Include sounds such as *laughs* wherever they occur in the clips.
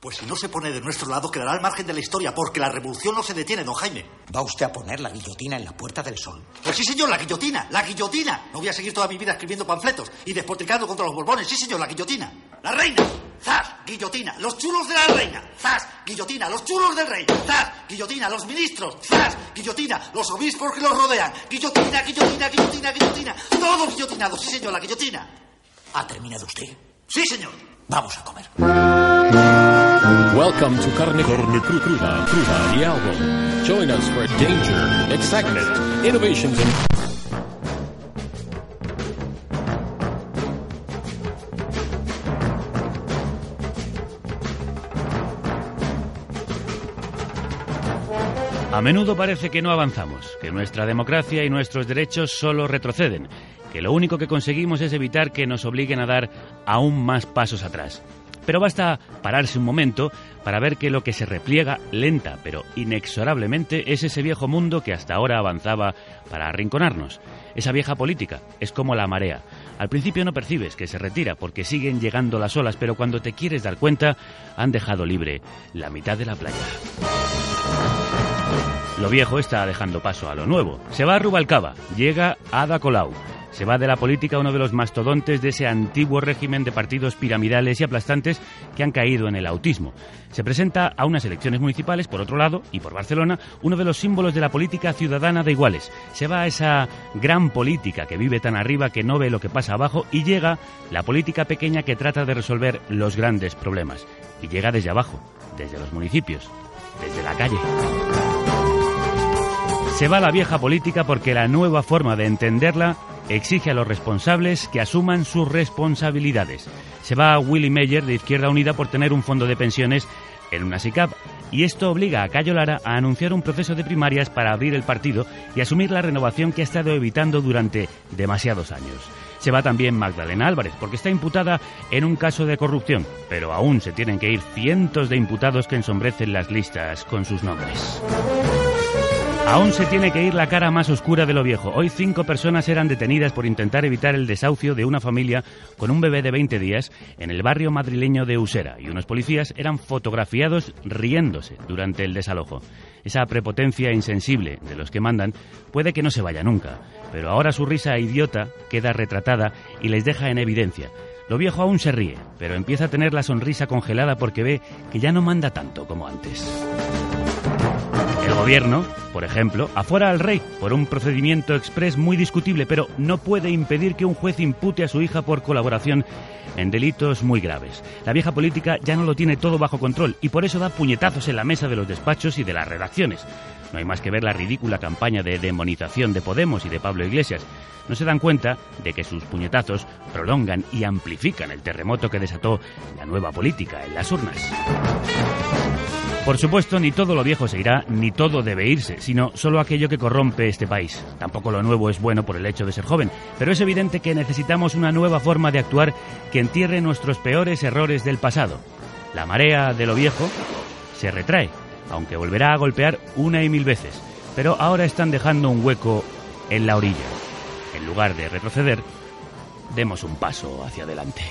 Pues si no se pone de nuestro lado, quedará al margen de la historia, porque la revolución no se detiene, don Jaime. ¿Va usted a poner la guillotina en la Puerta del Sol? Pues sí, señor, la guillotina, la guillotina. No voy a seguir toda mi vida escribiendo panfletos y despotricando contra los borbones. Sí, señor, la guillotina. La reina. ¡Zas! Guillotina. Los chulos de la reina. ¡Zas! Guillotina. Los chulos del rey. ¡Zas! Guillotina. Los ministros. ¡Zas! Guillotina. Los obispos que los rodean. Guillotina, guillotina, guillotina, guillotina. Todos guillotinados. Sí, señor, la guillotina. ¿Ha terminado usted? Sí, señor. Vamos a comer. Welcome to Carne, Carne Cru- Cruda, Cruda, the album. Join us for danger, excitement, innovations, and A menudo parece que no avanzamos, que nuestra democracia y nuestros derechos solo retroceden, que lo único que conseguimos es evitar que nos obliguen a dar aún más pasos atrás. Pero basta pararse un momento para ver que lo que se repliega lenta pero inexorablemente es ese viejo mundo que hasta ahora avanzaba para arrinconarnos. Esa vieja política es como la marea. Al principio no percibes que se retira porque siguen llegando las olas, pero cuando te quieres dar cuenta han dejado libre la mitad de la playa. Lo viejo está dejando paso a lo nuevo. Se va a Rubalcaba, llega Ada Colau. Se va de la política uno de los mastodontes de ese antiguo régimen de partidos piramidales y aplastantes que han caído en el autismo. Se presenta a unas elecciones municipales, por otro lado, y por Barcelona, uno de los símbolos de la política ciudadana de iguales. Se va a esa gran política que vive tan arriba que no ve lo que pasa abajo y llega la política pequeña que trata de resolver los grandes problemas. Y llega desde abajo, desde los municipios, desde la calle. Se va la vieja política porque la nueva forma de entenderla exige a los responsables que asuman sus responsabilidades. Se va a Willy Meyer de Izquierda Unida por tener un fondo de pensiones en una SICAP y esto obliga a Cayo Lara a anunciar un proceso de primarias para abrir el partido y asumir la renovación que ha estado evitando durante demasiados años. Se va también Magdalena Álvarez porque está imputada en un caso de corrupción, pero aún se tienen que ir cientos de imputados que ensombrecen las listas con sus nombres. Aún se tiene que ir la cara más oscura de lo viejo. Hoy cinco personas eran detenidas por intentar evitar el desahucio de una familia con un bebé de 20 días en el barrio madrileño de Usera y unos policías eran fotografiados riéndose durante el desalojo. Esa prepotencia insensible de los que mandan puede que no se vaya nunca, pero ahora su risa idiota queda retratada y les deja en evidencia. Lo viejo aún se ríe, pero empieza a tener la sonrisa congelada porque ve que ya no manda tanto como antes. Gobierno, por ejemplo, afuera al rey por un procedimiento express muy discutible, pero no puede impedir que un juez impute a su hija por colaboración en delitos muy graves. La vieja política ya no lo tiene todo bajo control y por eso da puñetazos en la mesa de los despachos y de las redacciones. No hay más que ver la ridícula campaña de demonización de Podemos y de Pablo Iglesias. No se dan cuenta de que sus puñetazos prolongan y amplifican el terremoto que desató la nueva política en las urnas. Por supuesto, ni todo lo viejo se irá, ni todo debe irse, sino solo aquello que corrompe este país. Tampoco lo nuevo es bueno por el hecho de ser joven, pero es evidente que necesitamos una nueva forma de actuar que entierre nuestros peores errores del pasado. La marea de lo viejo se retrae, aunque volverá a golpear una y mil veces, pero ahora están dejando un hueco en la orilla. En lugar de retroceder, demos un paso hacia adelante.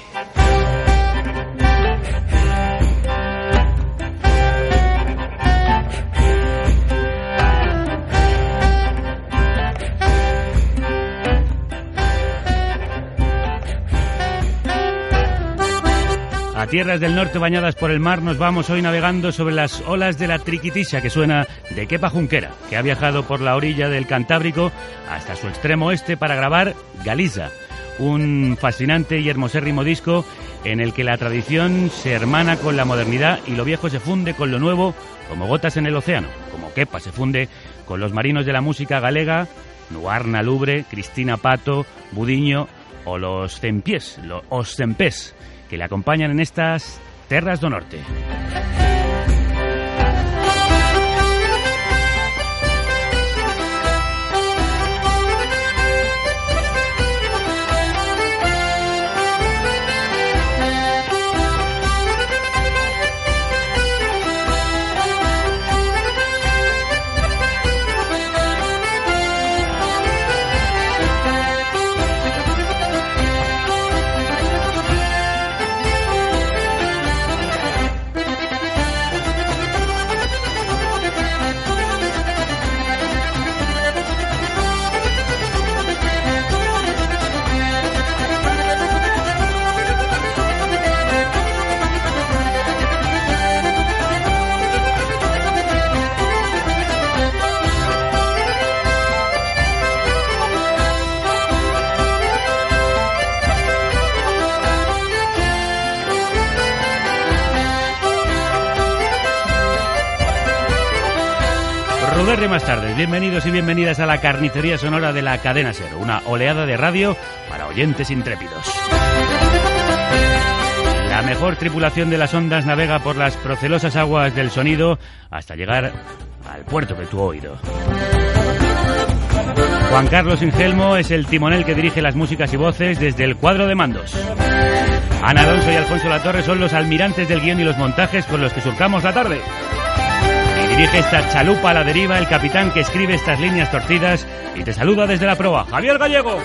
A tierras del norte bañadas por el mar nos vamos hoy navegando sobre las olas de la Triquitisha que suena de Kepa Junquera, que ha viajado por la orilla del Cantábrico hasta su extremo oeste para grabar Galiza, un fascinante y hermosérrimo disco en el que la tradición se hermana con la modernidad y lo viejo se funde con lo nuevo como gotas en el océano, como Kepa se funde con los marinos de la música galega, Nuarna Lubre, Cristina Pato, Budiño o los Cempiés, los os Cempés, que le acompañan en estas terras do norte. Bienvenidos y bienvenidas a la carnicería sonora de la cadena Ser, una oleada de radio para oyentes intrépidos. La mejor tripulación de las ondas navega por las procelosas aguas del sonido hasta llegar al puerto de tu oído. Juan Carlos Ingelmo es el timonel que dirige las músicas y voces desde el cuadro de mandos. Ana Alonso y Alfonso Latorre son los almirantes del guion y los montajes con los que surcamos la tarde. Dirige esta chalupa a la deriva el capitán que escribe estas líneas torcidas y te saluda desde la proa, Javier Gallego.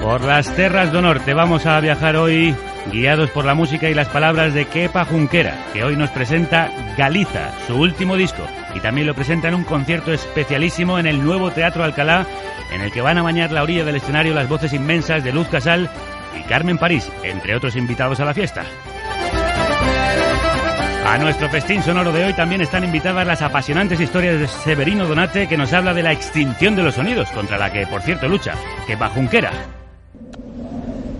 Por las terras do norte vamos a viajar hoy guiados por la música y las palabras de Kepa Junquera, que hoy nos presenta Galiza, su último disco, y también lo presenta en un concierto especialísimo en el nuevo Teatro Alcalá, en el que van a bañar la orilla del escenario las voces inmensas de Luz Casal y Carmen París, entre otros invitados a la fiesta. A nuestro festín sonoro de hoy también están invitadas las apasionantes historias de Severino Donate, que nos habla de la extinción de los sonidos, contra la que, por cierto, lucha, Kepa Junquera.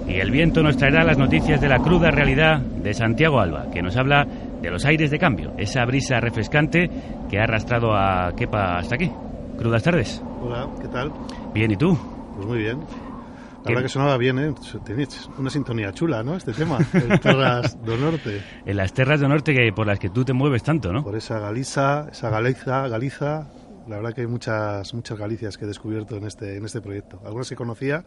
Y el viento nos traerá las noticias de la cruda realidad de Santiago Alba, que nos habla de los aires de cambio, esa brisa refrescante que ha arrastrado a Kepa hasta aquí. Crudas tardes. Hola, ¿qué tal? Bien, ¿y tú? Pues muy bien. La verdad que sonaba bien, ¿eh? Tenéis una sintonía chula, ¿no? Este tema, el *laughs* Terras do Norte. En las terras del norte que por las que tú te mueves tanto, ¿no? Por esa Galiza, esa Galeza, Galiza. La verdad que hay muchas, muchas Galicias que he descubierto en este, en este proyecto. Algunas que conocía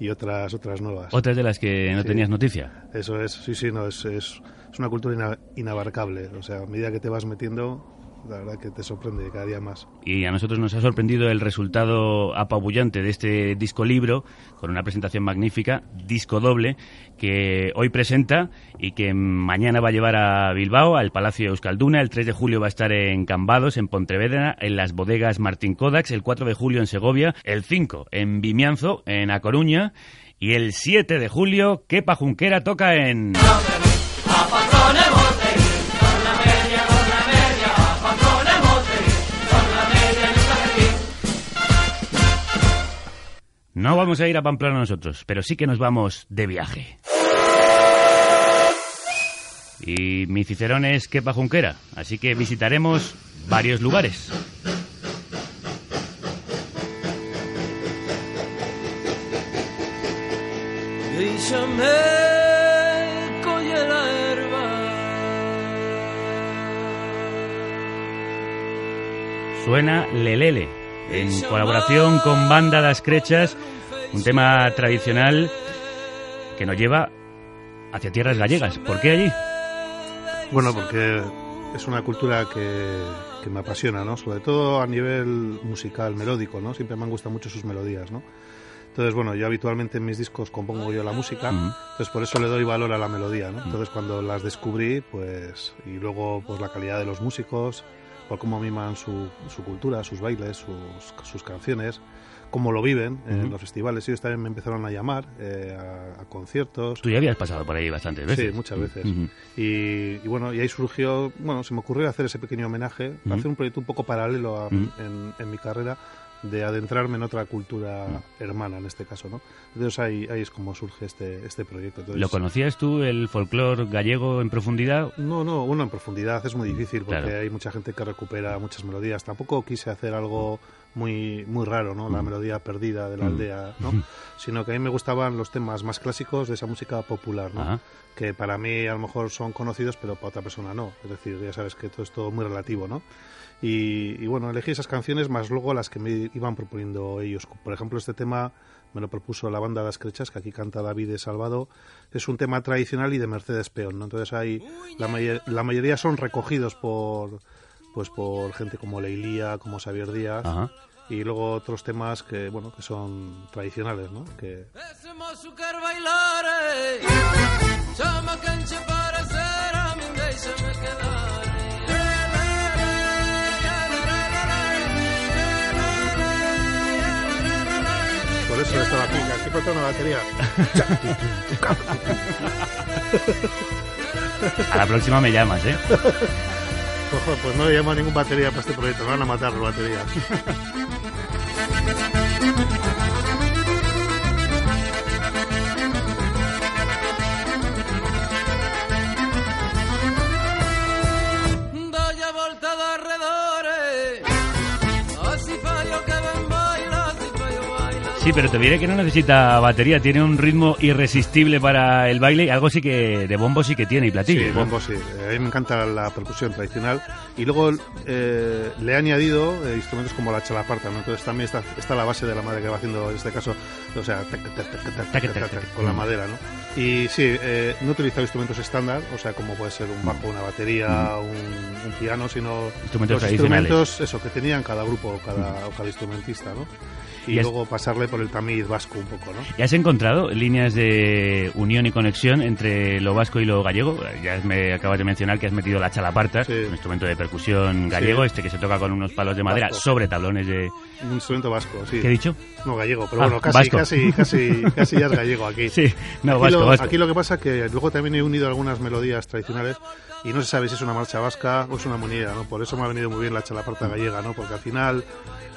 y otras otras nuevas. Otras de las que no Sí. tenías noticia. Eso es, sí, sí, no, es, es, es una cultura ina- inabarcable. O sea, a medida que te vas metiendo, la verdad que te sorprende cada día más. Y a nosotros nos ha sorprendido el resultado apabullante de este disco libro, con una presentación magnífica, disco doble, que hoy presenta y que mañana va a llevar a Bilbao, al Palacio Euskalduna. El 3 de julio va a estar en Cambados, en Pontevedra, en las bodegas Martín Kodax. El 4 de julio en Segovia. El 5 en Vimianzo, en A Coruña. Y el 7 de julio, Kepa Junquera toca en... No vamos a ir a Pamplona nosotros, pero sí que nos vamos de viaje. Y mi Cicerón es Kepa Junquera, así que visitaremos varios lugares. Suena Lelele, en colaboración con Banda Das Crechas, un tema tradicional que nos lleva hacia tierras gallegas. ¿Por qué allí? Bueno, porque es una cultura que, que me apasiona, ¿no? Sobre todo a nivel musical, melódico, ¿no? Siempre me han gustado mucho sus melodías, ¿no? Entonces, bueno, yo habitualmente en mis discos compongo yo la música, Ujú. entonces por eso le doy valor a la melodía, ¿no? Entonces cuando las descubrí, pues, y luego pues la calidad de los músicos, por cómo miman su, su cultura, sus bailes, sus, sus canciones, cómo lo viven en los festivales. Ellos también me empezaron a llamar eh, a, a conciertos. Tú ya habías pasado por ahí bastantes veces. Sí, muchas veces. Y, y bueno, y ahí surgió, bueno, se me ocurrió hacer ese pequeño homenaje, hacer un proyecto un poco paralelo a- en, en mi carrera, de adentrarme en otra cultura hermana en este caso, ¿no? Entonces ahí, ahí es como surge este, este proyecto. Entonces, ¿Lo conocías tú, el folclore gallego en profundidad? no, no, uno en profundidad es muy difícil porque Claro. hay mucha gente que recupera muchas melodías. Tampoco quise hacer algo muy muy raro, ¿no? La melodía perdida de la Mm. aldea, ¿no? Sino que a mí me gustaban los temas más clásicos de esa música popular, ¿no? Ajá. Que para mí a lo mejor son conocidos, pero para otra persona no. Es decir, ya sabes que todo es todo muy relativo, ¿no? Y, y bueno, elegí esas canciones más luego las que me iban proponiendo ellos. Por ejemplo, este tema me lo propuso la banda Las Crechas, que aquí canta David de Salvado. Es un tema tradicional y de Mercedes Peón, ¿no? Entonces hay, la, mayor- la mayoría son recogidos por pues por gente como Leilía, como Xavier Díaz, Ajá. y luego otros temas que bueno que son tradicionales, ¿no? Que eso que aquí falta una batería. A la próxima me llamas, ¿eh? Ojo, pues no le llamo a ningún batería para este proyecto, me van a matar las baterías. Sí, pero te diré que no necesita batería, tiene un ritmo irresistible para el baile y algo sí que de bombo sí que tiene y platillo. Sí, bombo sí. A mí me encanta la percusión tradicional. Y luego eh, le he añadido eh, instrumentos como la chalaparta, ¿no? Entonces también está, está la base de la madre que va haciendo, en este caso, o sea, con la Mm. madera, ¿no? Y sí, eh, no he utilizado instrumentos estándar, o sea, como puede ser un bajo, una batería, un, un piano, sino Instrumentos los instrumentos, eso, que tenían cada grupo o cada, o cada instrumentista, ¿no? Y, Y es- luego pasarle por el tamiz vasco un poco, ¿no? ¿Y has encontrado líneas de unión y conexión entre lo vasco y lo gallego? Ya me acabas de mencionar que has metido la chalaparta, Sí. un instrumento de percusión gallego, Sí. este que se toca con unos palos de madera Vasco. sobre tablones de... Un instrumento vasco, sí. ¿Qué he dicho? No, gallego, pero Ah, bueno, casi, vasco. casi, casi, *laughs* casi ya es gallego aquí. Sí, no, aquí, vasco, lo, vasco. aquí lo que pasa es que luego también he unido algunas melodías tradicionales y no se sabe si es una marcha vasca o es una moneda, ¿no? Por eso me ha venido muy bien la chalaparta gallega, ¿no? Porque al final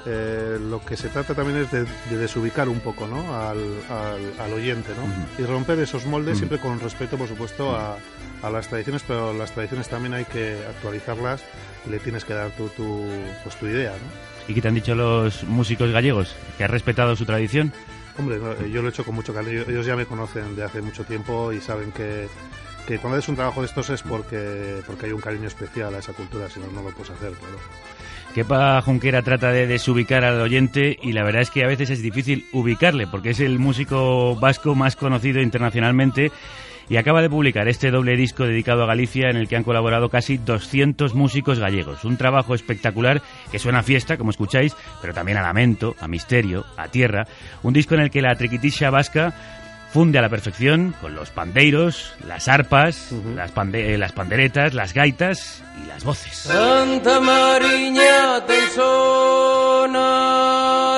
eh, lo que se trata también es de, de desubicar un poco, ¿no? Al, al- al oyente, ¿no? Y romper esos moldes siempre con respeto, por supuesto, a, a las tradiciones, pero las tradiciones también hay que actualizarlas y le tienes que dar tu, tu, pues, tu idea, ¿no? ¿Y qué te han dicho los músicos gallegos? ¿Que has respetado su tradición? Hombre, eh, yo lo he hecho con mucho cariño. Ellos ya me conocen de hace mucho tiempo y saben que, que cuando haces un trabajo de estos es porque, porque hay un cariño especial a esa cultura, si no, no lo puedes hacer, claro. Kepa Junquera trata de desubicar al oyente y la verdad es que a veces es difícil ubicarle porque es el músico vasco más conocido internacionalmente y acaba de publicar este doble disco dedicado a Galicia en el que han colaborado casi 200 músicos gallegos. Un trabajo espectacular que suena a fiesta, como escucháis, pero también a lamento, a misterio, a tierra. Un disco en el que la triquitisha vasca funde a la perfección con los pandeiros, las arpas, las, pande- eh, las panderetas, las gaitas y las voces. Santa Mariña ten sona,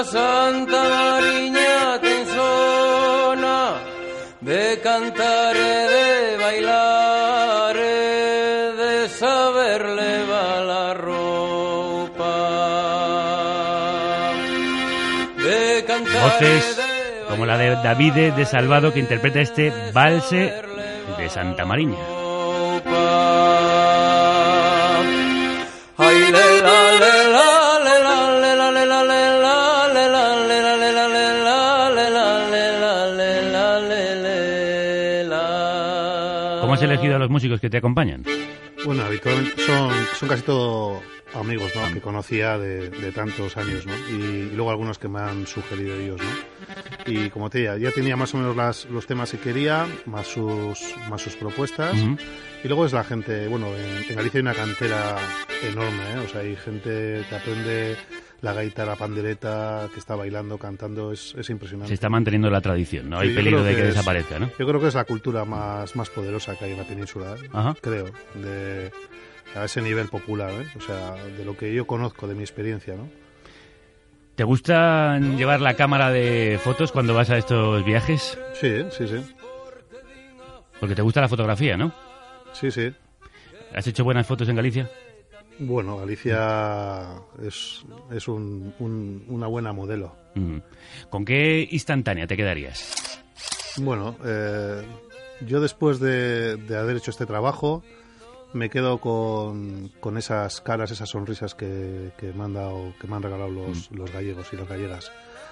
Santa Mariña ten sona, de cantar de bailar de saber levar la ropa. De cantar Voces de como la de Davide de Salvado que interpreta este valse de Santa Mariña. ¿Cómo has elegido a los músicos que te acompañan? Bueno, habitualmente son, son casi todo amigos, ¿no? Que conocía de, de tantos años, ¿no? Y, luego algunos que me han sugerido ellos, ¿no? Y como te decía, ya tenía más o menos las, los temas que quería, más sus, más sus propuestas. Ujú. Y luego es la gente, bueno, en, en Galicia hay una cantera enorme, ¿eh? O sea, hay gente que aprende la gaita, la pandereta, que está bailando, cantando, es, es impresionante. Se está manteniendo la tradición, no hay Sí, peligro de que es- desaparezca, ¿no? Yo creo que es la cultura más, más poderosa que hay en la península, ¿eh? Creo, de, a ese nivel popular, ¿eh? o sea, de lo que yo conozco, de mi experiencia, ¿no? ¿Te gusta llevar la cámara de fotos cuando vas a estos viajes? Sí, sí, sí, Porque te gusta la fotografía, ¿no? sí, sí. ¿Has hecho buenas fotos en Galicia? Bueno, Galicia es, es un- un- una buena modelo. Mm. ¿Con qué instantánea te quedarías? Bueno, eh, yo después de, de haber hecho este trabajo me quedo con, con esas caras, esas sonrisas que, que me han dado, que me han regalado los, los gallegos y las gallegas.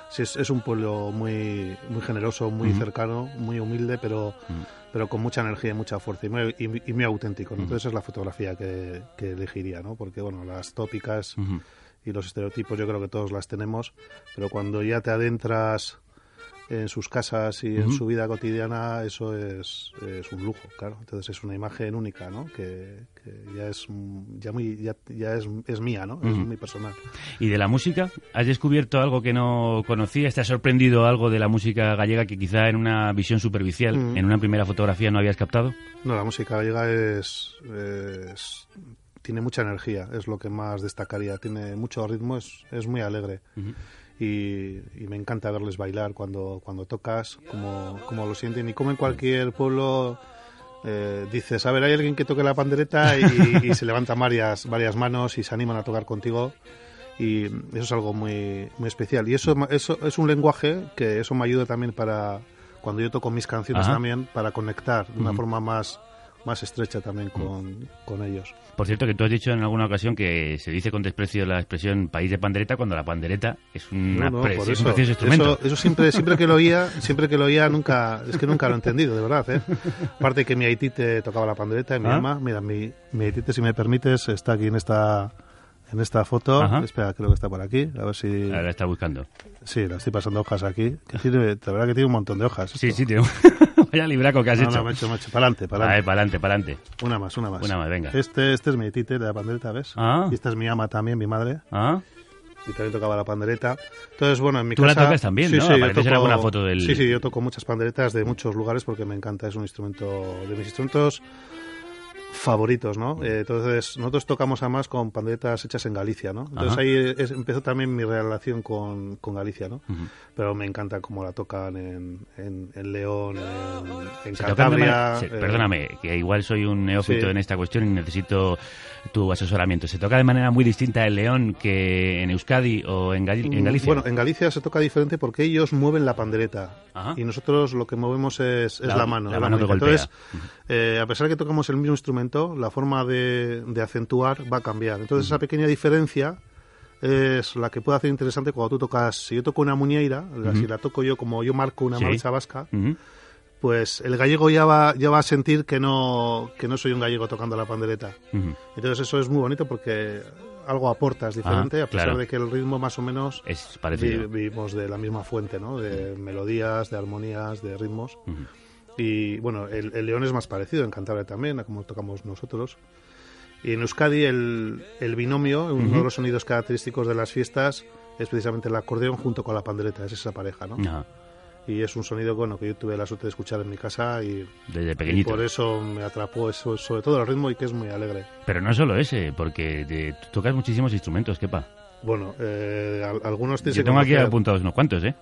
Sí, es, es un pueblo muy, muy generoso, muy cercano, muy humilde, pero, pero con mucha energía y mucha fuerza y muy, y, y muy auténtico. ¿no? Entonces es la fotografía que, que elegiría, ¿no? Porque bueno, las tópicas y los estereotipos yo creo que todos las tenemos, pero cuando ya te adentras en sus casas y en su vida cotidiana, eso es, es un lujo, claro. Entonces es una imagen única, ¿no? Que, que ya es ya muy ya, ya es, es mía, ¿no? Es muy personal. ¿Y de la música? ¿Has descubierto algo que no conocías? ¿Te ha sorprendido algo de la música gallega que quizá en una visión superficial, en una primera fotografía no habías captado? No, la música gallega es, es- tiene mucha energía, es lo que más destacaría. Tiene mucho ritmo, es, es muy alegre. Y, y me encanta verles bailar cuando, cuando tocas, como, como lo sienten. Y como en cualquier pueblo eh, dices, a ver, hay alguien que toque la pandereta y, y se levantan varias, varias manos y se animan a tocar contigo. Y eso es algo muy, muy especial. Y eso, eso es un lenguaje que eso me ayuda también para, cuando yo toco mis canciones Ajá. también, para conectar de una forma más más estrecha también con, con ellos. Por cierto, que tú has dicho en alguna ocasión que se dice con desprecio la expresión país de pandereta cuando la pandereta es, una No, no, pre- por es un eso, precioso instrumento. eso, eso siempre, siempre que lo oía, siempre que lo oía, nunca, es que nunca lo he entendido, de verdad, ¿eh? Aparte que mi Aitite tocaba la pandereta y mi ¿Ah? mamá, mira, mi, mi Aitite, si me permites, está aquí en esta, en esta foto. Ajá. Espera, creo que está por aquí, a ver si, Ahora está buscando. sí, la estoy pasando hojas aquí. Que tiene, la verdad que tiene un montón de hojas. Sí, esto. sí, tío. *laughs* Vaya libraco que has No, hecho. no, macho, macho, para adelante, para Vale, adelante. para adelante, para adelante. Una más, una más. Una más, venga. Este, este es mi Aitite de la pandereta, ¿ves? Ah. Y esta es mi ama también, mi madre. ¿Ah? y también tocaba la pandereta. Entonces, bueno, en mi Tú la casa... tocas también, sí, ¿no? Sí, yo Apareces en toco- alguna foto del- Sí, sí, yo toco muchas panderetas de muchos lugares porque me encanta, es un instrumento de mis instrumentos favoritos, ¿no? Eh, entonces, nosotros tocamos además con panderetas hechas en Galicia, ¿no? Entonces Ajá. ahí es- empezó también mi relación con, con Galicia, ¿no? Pero me encanta cómo la tocan en, en, en León, en, en Cantabria... se- eh, perdóname, que igual soy un neófito Sí. en esta cuestión y necesito tu asesoramiento. ¿Se toca de manera muy distinta en León que en Euskadi o en, Gali- en Galicia? Mm, Bueno, en Galicia se toca diferente porque ellos mueven la pandereta Ajá. y nosotros lo que movemos es, es La- la, mano. la es mano que golpea. Entonces, eh, a pesar de que tocamos el mismo instrumento, la forma de, de acentuar va a cambiar. Entonces, esa pequeña diferencia es la que puede hacer interesante cuando tú tocas. Si yo toco una muñeira, la- si la toco yo como yo marco una Sí. marcha vasca, pues el gallego ya va, ya va a sentir que no, que no soy un gallego tocando la pandereta. Entonces, eso es muy bonito porque algo aportas diferente, a pesar Ah, claro. de que el ritmo más o menos Es parecido. Vi- vivimos de la misma fuente, ¿no? De melodías, de armonías, de ritmos. Y bueno, el, el león es más parecido en Cantabria también, a como tocamos nosotros. Y en Euskadi el, el binomio, uno de los sonidos característicos de las fiestas, es precisamente el acordeón junto con la pandereta, es esa pareja, ¿no? Ajá. Y es un sonido bueno que yo tuve la suerte de escuchar en mi casa y, Desde y pequeñito. por eso me atrapó eso, sobre todo el ritmo y que es muy alegre. Pero no solo ese, porque te- tocas muchísimos instrumentos, quepa. Bueno, eh, al- algunos Yo tengo aquí apuntados unos cuantos, ¿eh?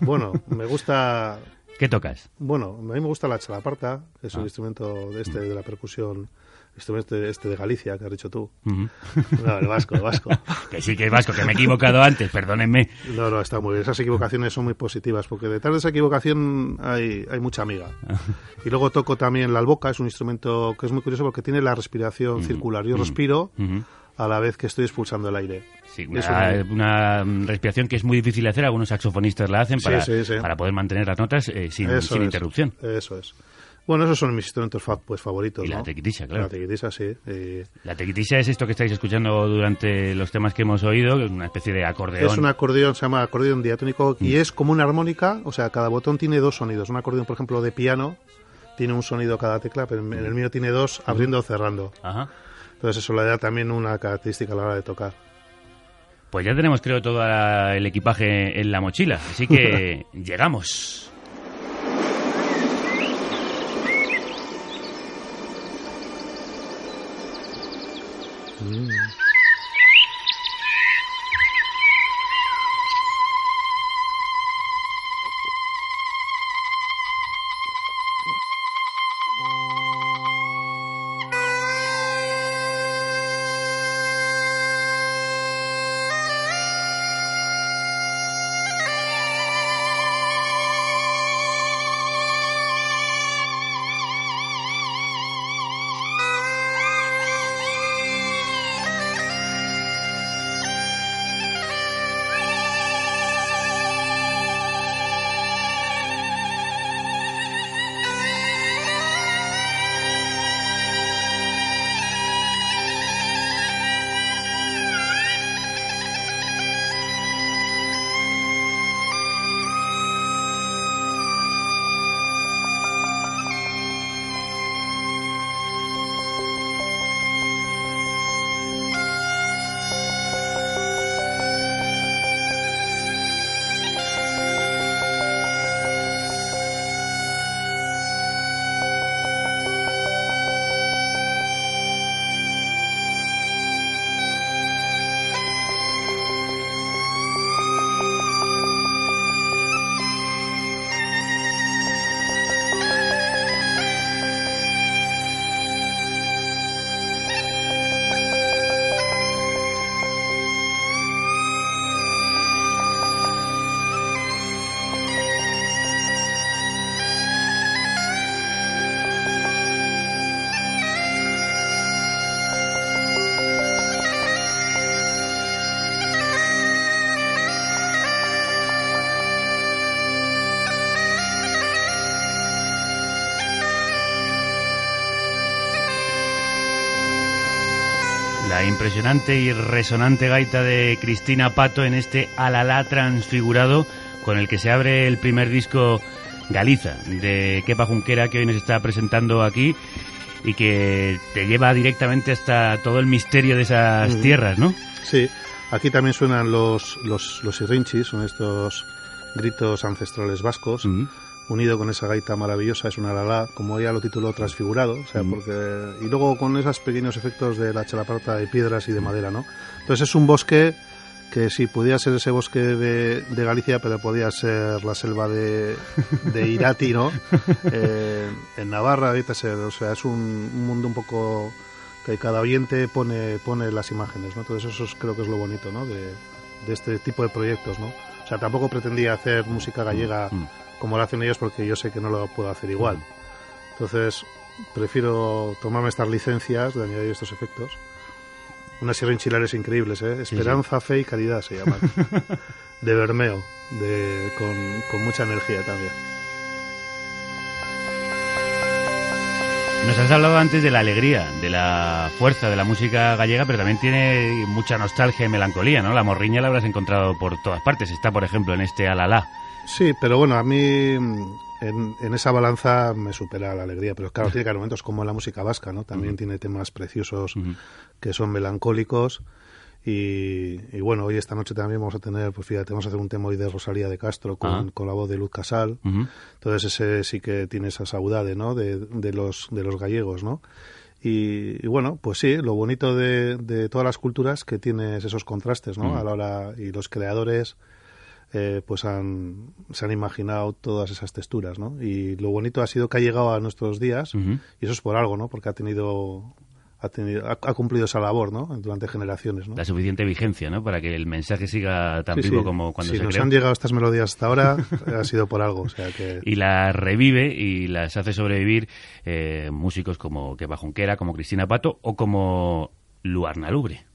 Bueno, me gusta ¿Qué tocas? Bueno, a mí me gusta la chalaparta, que es un Ah. instrumento de este de la percusión, instrumento de- este de Galicia que has dicho tú. Ujú. No, el vasco, el vasco. *laughs* que sí que es vasco, que me he equivocado antes, perdónenme. No, no, está muy bien. Esas equivocaciones son muy positivas, porque detrás de esa equivocación hay, hay mucha amiga. *laughs* Y luego toco también la alboca, es un instrumento que es muy curioso porque tiene la respiración circular. Yo respiro Ujú. A la vez que estoy expulsando el aire. Sí, Es una, un- una, mm, respiración que es muy difícil de hacer, algunos saxofonistas la hacen para, sí, sí. para poder mantener las notas eh, sin, Eso sin es, interrupción. Eso es. Bueno, esos son mis instrumentos fa- pues favoritos. Y la ¿no? tequitisa, claro. La tequitisa, sí. y- La tequitisa es esto que estáis escuchando durante los temas que hemos oído, que es una especie de acordeón. Es un acordeón, se llama acordeón diatónico y es como una armónica, o sea, cada botón tiene dos sonidos. Un acordeón, por ejemplo, de piano tiene un sonido cada tecla, pero en el mío tiene dos, abriendo o cerrando. Ajá. Entonces eso le da también una característica a la hora de tocar. Pues ya tenemos, creo, todo el equipaje en la mochila, así que *laughs* llegamos. Thank impresionante y resonante gaita de Cristina Pato en este Alalá transfigurado con el que se abre el primer disco Galiza de Kepa Junquera que hoy nos está presentando aquí y que te lleva directamente hasta todo el misterio de esas tierras, ¿no? Sí, aquí también suenan los, los, los irrinchis, son estos gritos ancestrales vascos. Unido con esa gaita maravillosa, es una lalá, como ella lo tituló, transfigurado, o sea, Mm. porque... Y luego con esos pequeños efectos de la chalaparta de piedras y de madera, ¿no? Entonces es un bosque que sí, podía ser ese bosque de, de Galicia, pero podía ser la selva de, de *laughs* Irati, ¿no? Eh, en Navarra, ahorita ser, o sea, es un, un mundo un poco que cada oyente pone, pone las imágenes, ¿no? Entonces eso es- creo que es lo bonito, ¿no? De, de este tipo de proyectos, ¿no? O sea, tampoco pretendía hacer música gallega Mm. Como lo hacen ellos porque yo sé que no lo puedo hacer igual. Entonces, prefiero tomarme estas licencias de añadir estos efectos. Unas irrenchilares increíbles, ¿eh? sí. Esperanza, fe y caridad se llaman. *laughs* de Bermeo, de, con, con mucha energía también. Nos has hablado antes de la alegría, de la fuerza de la música gallega, pero también tiene mucha nostalgia y melancolía, ¿no? La morriña la habrás encontrado por todas partes. Está, por ejemplo, en este Alalá. Sí, pero bueno, a mí mm, en, en esa balanza me supera la alegría. Pero claro, tiene que haber momentos como en la música vasca, ¿no? También tiene temas preciosos que son melancólicos. Y, y bueno, hoy esta noche también vamos a tener, pues fíjate, vamos a hacer un tema hoy de Rosalía de Castro con, Ah. con la voz de Luz Casal. Ujú. Entonces ese sí que tiene esa saudade, ¿no? De, de los, de los gallegos, ¿no? Y, y bueno, pues sí, lo bonito de, de todas las culturas que tienes esos contrastes, ¿no? Mm. A la hora, y los creadores eh, pues han, se han imaginado todas esas texturas, ¿no? Y lo bonito ha sido que ha llegado a nuestros días, y eso es por algo, ¿no? Porque ha tenido, ha tenido, ha, ha cumplido esa labor, ¿no? Durante generaciones, ¿no? La suficiente vigencia, ¿no? Para que el mensaje siga tan Sí, vivo sí. como cuando si se nos creó. han llegado estas melodías hasta ahora, *laughs* ha sido por algo, o sea que... y las revive y las hace sobrevivir eh, músicos como Kepa Junquera, como Cristina Pato o como Luarna Lubre.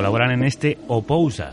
Colaboran en este Opousa.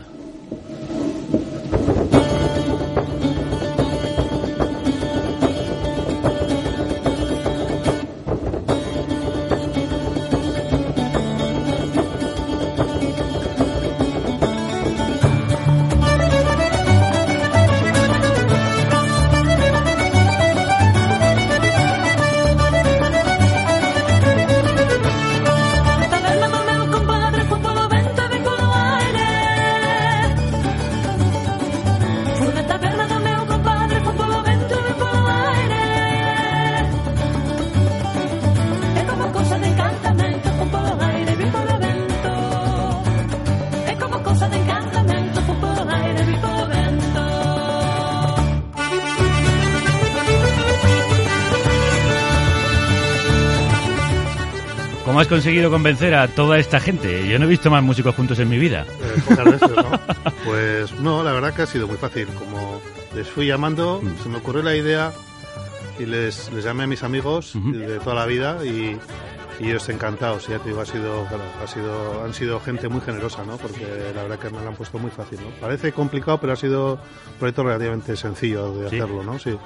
Has conseguido convencer a toda esta gente? Yo no he visto más músicos juntos en mi vida. Eh, pocas veces, ¿no? Pues no, la verdad que ha sido muy fácil. Como les fui llamando, Mm. se me ocurrió la idea y les, les llamé a mis amigos de toda la vida y, y ellos encantados. Ya te digo, ha sido, claro, ha sido, han sido gente muy generosa, ¿no? Porque la verdad que me lo han puesto muy fácil, ¿no? Parece complicado, pero ha sido un proyecto relativamente sencillo de Sí. hacerlo, ¿no? Sí.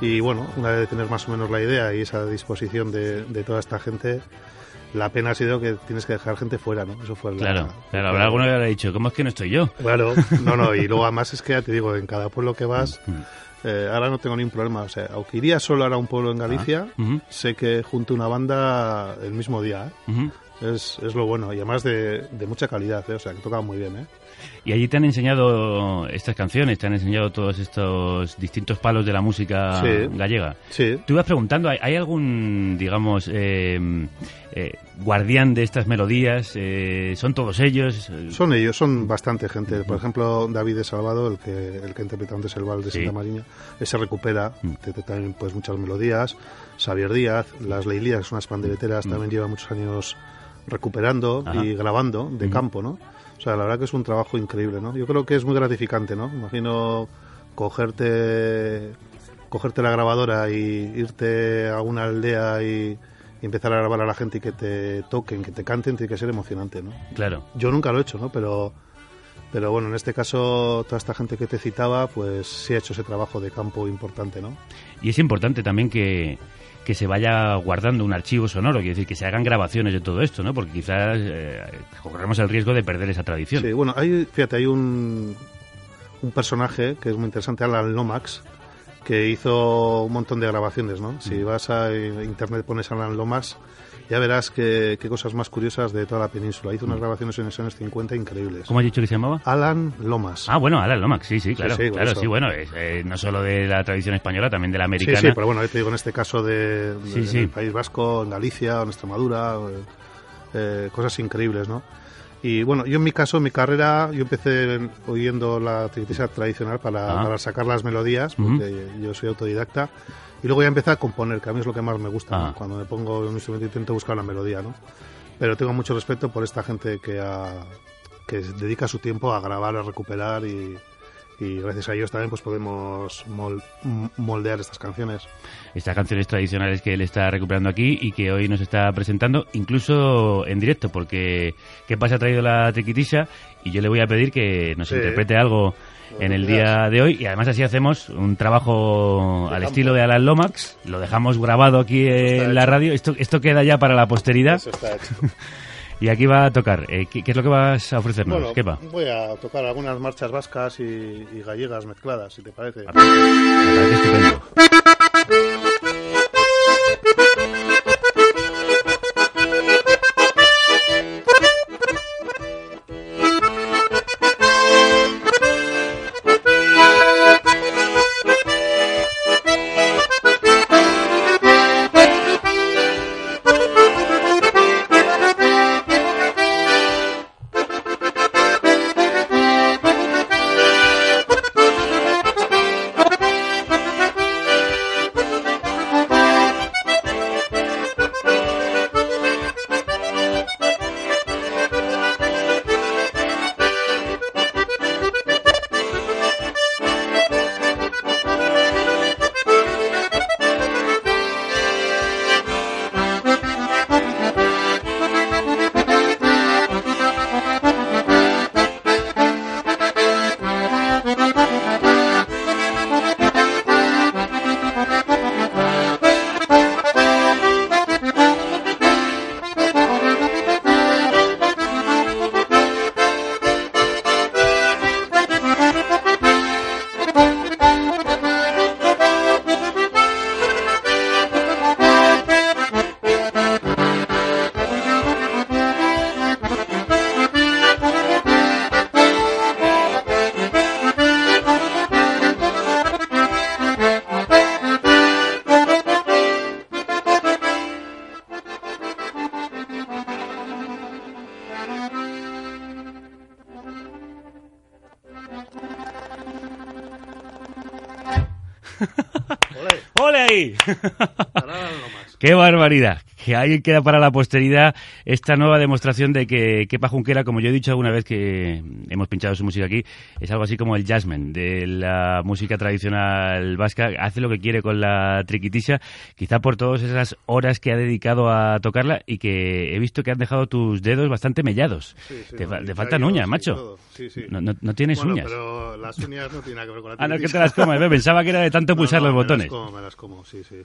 Y bueno, una vez de tener más o menos la idea y esa disposición de, de toda esta gente, la pena ha sido que tienes que dejar gente fuera, ¿no? Eso fue la- Claro, claro. fue Habrá alguno que habrá dicho, ¿cómo es que no estoy yo? Claro, *laughs* no, no, y luego además es que ya te digo, en cada pueblo que vas, Mm. eh, ahora no tengo ningún problema. O sea, aunque iría solo ahora a un pueblo en Galicia, Ah, ujú. sé que junto una banda el mismo día. ¿eh? Es, es lo bueno, y además de, de mucha calidad, ¿eh? o sea, que toca muy bien. ¿eh? Y allí te han enseñado estas canciones, te han enseñado todos estos distintos palos de la música Sí. gallega. Sí, Tú ibas preguntando, ¿hay, algún, digamos, eh, eh, guardián de estas melodías? Eh, ¿Son todos ellos? Son ellos, son bastante gente. Por ejemplo, David de Salvado, el que, el que interpreta antes el Val de Sí. Santa Mariña, ese recupera Mm. también pues muchas melodías. Xavier Díaz, las Leilías, que son unas pandereteras, también lleva muchos años recuperando. Ajá. y grabando de campo, ¿no? O sea, la verdad que es un trabajo increíble, ¿no? Yo creo que es muy gratificante, ¿no? Imagino cogerte cogerte la grabadora y irte a una aldea y, y empezar a grabar a la gente y que te toquen, que te canten, tiene que ser emocionante, ¿no? Claro. Yo nunca lo he hecho, ¿no? Pero Pero bueno, en este caso, toda esta gente que te citaba, pues sí ha hecho ese trabajo de campo importante, ¿no? Y es importante también que, que se vaya guardando un archivo sonoro, quiere decir, que se hagan grabaciones de todo esto, ¿no? Porque quizás eh, corremos el riesgo de perder esa tradición. Sí, bueno, hay, fíjate, hay un, un personaje que es muy interesante, Alan Lomax, que hizo un montón de grabaciones, ¿no? Si Mm. vas a internet pones Alan Lomax, ya verás qué, qué cosas más curiosas de toda la península. Hizo unas grabaciones en los años 50 increíbles. ¿Cómo has dicho que se llamaba? Alan Lomas. Ah, bueno, Alan Lomax, sí, sí, claro, sí, por claro, eso. sí, bueno, es, eh, no solo de la tradición española, también de la Sí, americana. sí, pero bueno, te digo en este caso de, de- Sí, en sí. el País Vasco, en Galicia, en Extremadura, eh, eh, cosas increíbles, ¿no? Y bueno, yo en mi caso, en mi carrera, yo empecé oyendo la tristeza tradicional para, Ah. para sacar las melodías, porque yo soy autodidacta, y luego ya empecé a componer, que a mí es lo que más me gusta, ¿no? Ah. Cuando me pongo un instrumento intento buscar la melodía, ¿no? Pero tengo mucho respeto por esta gente que, ha- que dedica su tiempo a grabar, a recuperar y, y gracias a ellos también pues podemos mol- moldear estas canciones. Estas canciones tradicionales que él está recuperando aquí y que hoy nos está presentando, incluso en directo, porque ¿qué pasa? Ha traído la triquitisha y yo le voy a pedir que nos Sí. interprete algo en el día de hoy y además así hacemos un trabajo al estilo de Alan Lomax, lo dejamos grabado aquí en la radio, esto, esto queda ya para la posteridad Eso está hecho. *laughs* y aquí va a tocar. Eh, ¿qué, qué es lo que vas a ofrecernos? Bueno, ¿Qué va? voy a tocar algunas marchas vascas y, y gallegas mezcladas, si te parece. Me parece estupendo. ¡Qué barbaridad! Que ahí queda para la posteridad esta nueva demostración de que Kepa Junquera, como yo he dicho alguna vez que hemos pinchado su música aquí, es algo así como el jazzman de la música tradicional vasca. Hace lo que quiere con la triquitisha, quizá por todas esas horas que ha dedicado a tocarla y que he visto que han dejado tus dedos bastante mellados. Sí, sí, te, no, faltan uñas, macho. No, no- no tienes Bueno, uñas. pero las uñas no tienen nada que ver con la Ah, no, que te las comes. Pensaba que era de tanto *laughs* No, pulsar no, los me botones. Las como, me las como, sí, sí.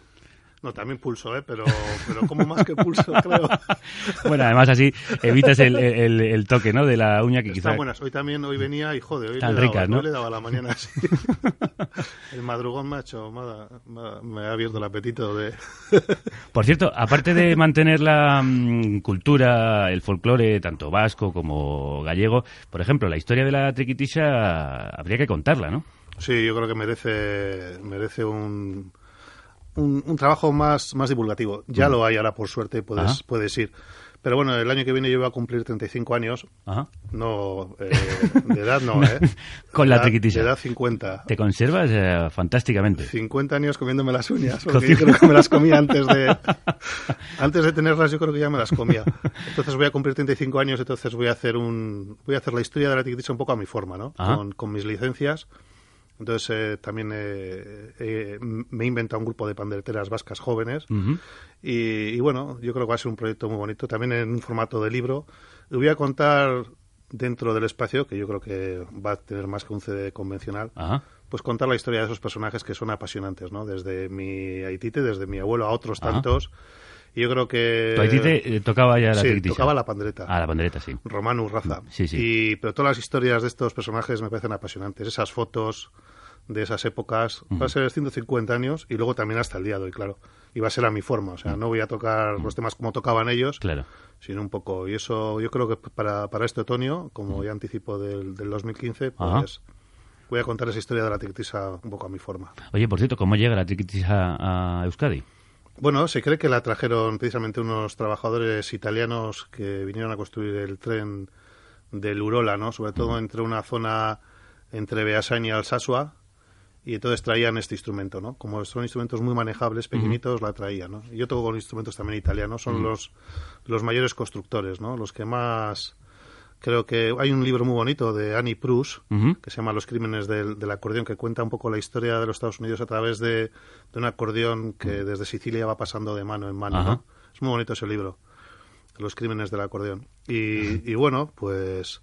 No, también pulso, ¿eh? Pero, pero como más que pulso, *laughs* creo. Bueno, además así evitas el, el- el toque, ¿no? De la uña que quizá... Están buenas. Hoy también, hoy venía y joder, hoy, Están le, daba, ricas, ¿no? hoy le daba la mañana así. *laughs* El madrugón macho, me ha, me ha- me ha abierto el apetito de... *laughs* Por cierto, aparte de mantener la mm, cultura, el folclore, tanto vasco como gallego, por ejemplo, la historia de la triquitisha habría que contarla, ¿no? Sí, yo creo que merece, merece un, un, un trabajo más, más divulgativo. Ya lo hay ahora, por suerte, puedes. Ajá. puedes ir. Pero bueno, el año que viene yo voy a cumplir 35 años. Ajá. No, eh, de edad no, ¿eh? *laughs* Con la triquitisha. De edad 50. Te conservas eh, fantásticamente. 50 años comiéndome las uñas, porque yo creo que me las comía antes de *laughs* antes de tenerlas, yo creo que ya me las comía. Entonces voy a cumplir 35 años, entonces voy a hacer un voy a hacer la historia de la triquitisha un poco a mi forma, ¿no? Con mis licencias. Entonces eh, también eh, eh, me he inventado un grupo de pandereteras vascas jóvenes y, y bueno, yo creo que va a ser un proyecto muy bonito, también en un formato de libro. Y voy a contar dentro del espacio, que yo creo que va a tener más que un CD convencional, Ajá. pues contar la historia de esos personajes que son apasionantes, ¿no? Desde mi Haitite, desde mi abuelo a otros Ajá. tantos. Y yo creo que... Tu Haitite, eh, tocaba ya la sí, triquitisa. tocaba la pandereta. Ah, la pandereta, sí. Romano Raza. Sí, sí. Y, pero todas las historias de estos personajes me parecen apasionantes. Esas fotos de esas épocas. Va a ser 150 años y luego también hasta el día de hoy, claro. Y va a ser a mi forma. O sea, no voy a tocar los temas como tocaban ellos, Claro. sino un poco. Y eso yo creo que para, para este otoño, como ya anticipo del, del 2015, Ajá. pues voy a contar esa historia de la trictisa un poco a mi forma. Oye, por cierto, ¿cómo llega la triquitisa a Euskadi? Bueno, se cree que la trajeron precisamente unos trabajadores italianos que vinieron a construir el tren del Urola, ¿no? Sobre todo entre una zona entre Beasain y Alsasua, y entonces traían este instrumento, ¿no? Como son instrumentos muy manejables, pequeñitos, la traían, ¿no? Y yo toco con instrumentos también italianos, son los, los mayores constructores, ¿no? Los que más... Creo que hay un libro muy bonito de Annie Prus, Ujú. que se llama Los crímenes del, del acordeón, que cuenta un poco la historia de los Estados Unidos a través de, de un acordeón que desde Sicilia va pasando de mano en mano. ¿no? Es muy bonito ese libro, Los crímenes del acordeón. Y, y bueno, pues,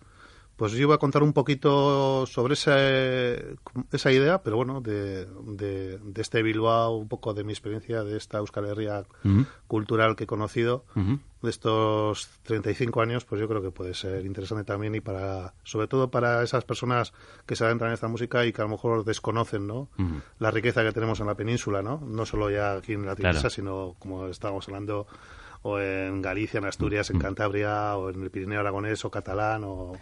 pues yo iba a contar un poquito sobre esa, esa idea, pero bueno, de, de, de este Bilbao, un poco de mi experiencia, de esta Euskal Herria cultural que he conocido. De estos 35 años, pues yo creo que puede ser interesante también y para, sobre todo para esas personas que se adentran en esta música y que a lo mejor desconocen, ¿no? La riqueza que tenemos en la península, ¿no? No solo ya aquí en la Claro. Sino como estábamos hablando o en Galicia, en Asturias, en Cantabria, o en el Pirineo Aragonés o catalán, o...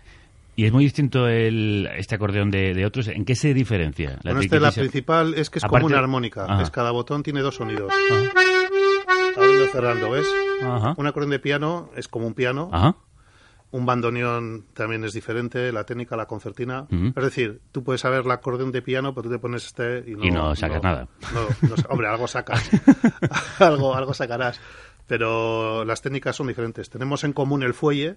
Y es muy distinto el, este acordeón de, de otros. ¿En qué se diferencia? Bueno, esta es la principal, es que es Aparte- como una armónica. Ajá. Es cada botón tiene dos sonidos. Y cerrando, ¿ves? Ajá. Un acordeón de piano es como un piano. Ajá. Un bandoneón también es diferente, la técnica, la concertina. Ujú. Es decir, tú puedes saber la acordeón de piano, pero tú te pones este y no, Y no sacas nada. no- no sa- *laughs* hombre, algo sacas. *laughs* algo, algo sacarás. Pero las técnicas son diferentes. Tenemos en común el fuelle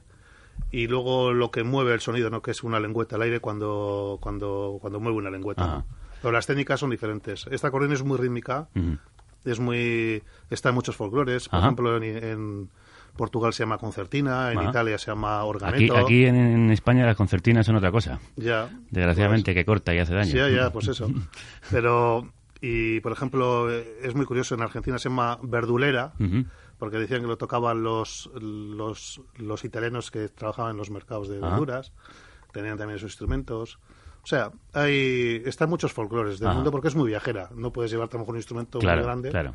y luego lo que mueve el sonido, ¿no? Que es una lengüeta al aire cuando, cuando, cuando mueve una lengüeta. ¿no? Pero las técnicas son diferentes. Esta acordeón es muy rítmica, Ujú. Es muy está en muchos folclores. Por Ajá. ejemplo, en, en Portugal se llama concertina, en Ajá. Italia se llama organeto. aquí en, en España las concertinas son otra cosa. Ya. Desgraciadamente, que corta y hace daño. Sí, ya, pues eso. *laughs* Pero, y por ejemplo, es muy curioso, en Argentina se llama verdulera, porque decían que lo tocaban los, los, los italianos que trabajaban en los mercados de verduras, tenían también sus instrumentos. O sea, hay, están muchos folclores del Ajá. mundo porque es muy viajera. No puedes llevarte a lo mejor un instrumento Claro, muy grande claro.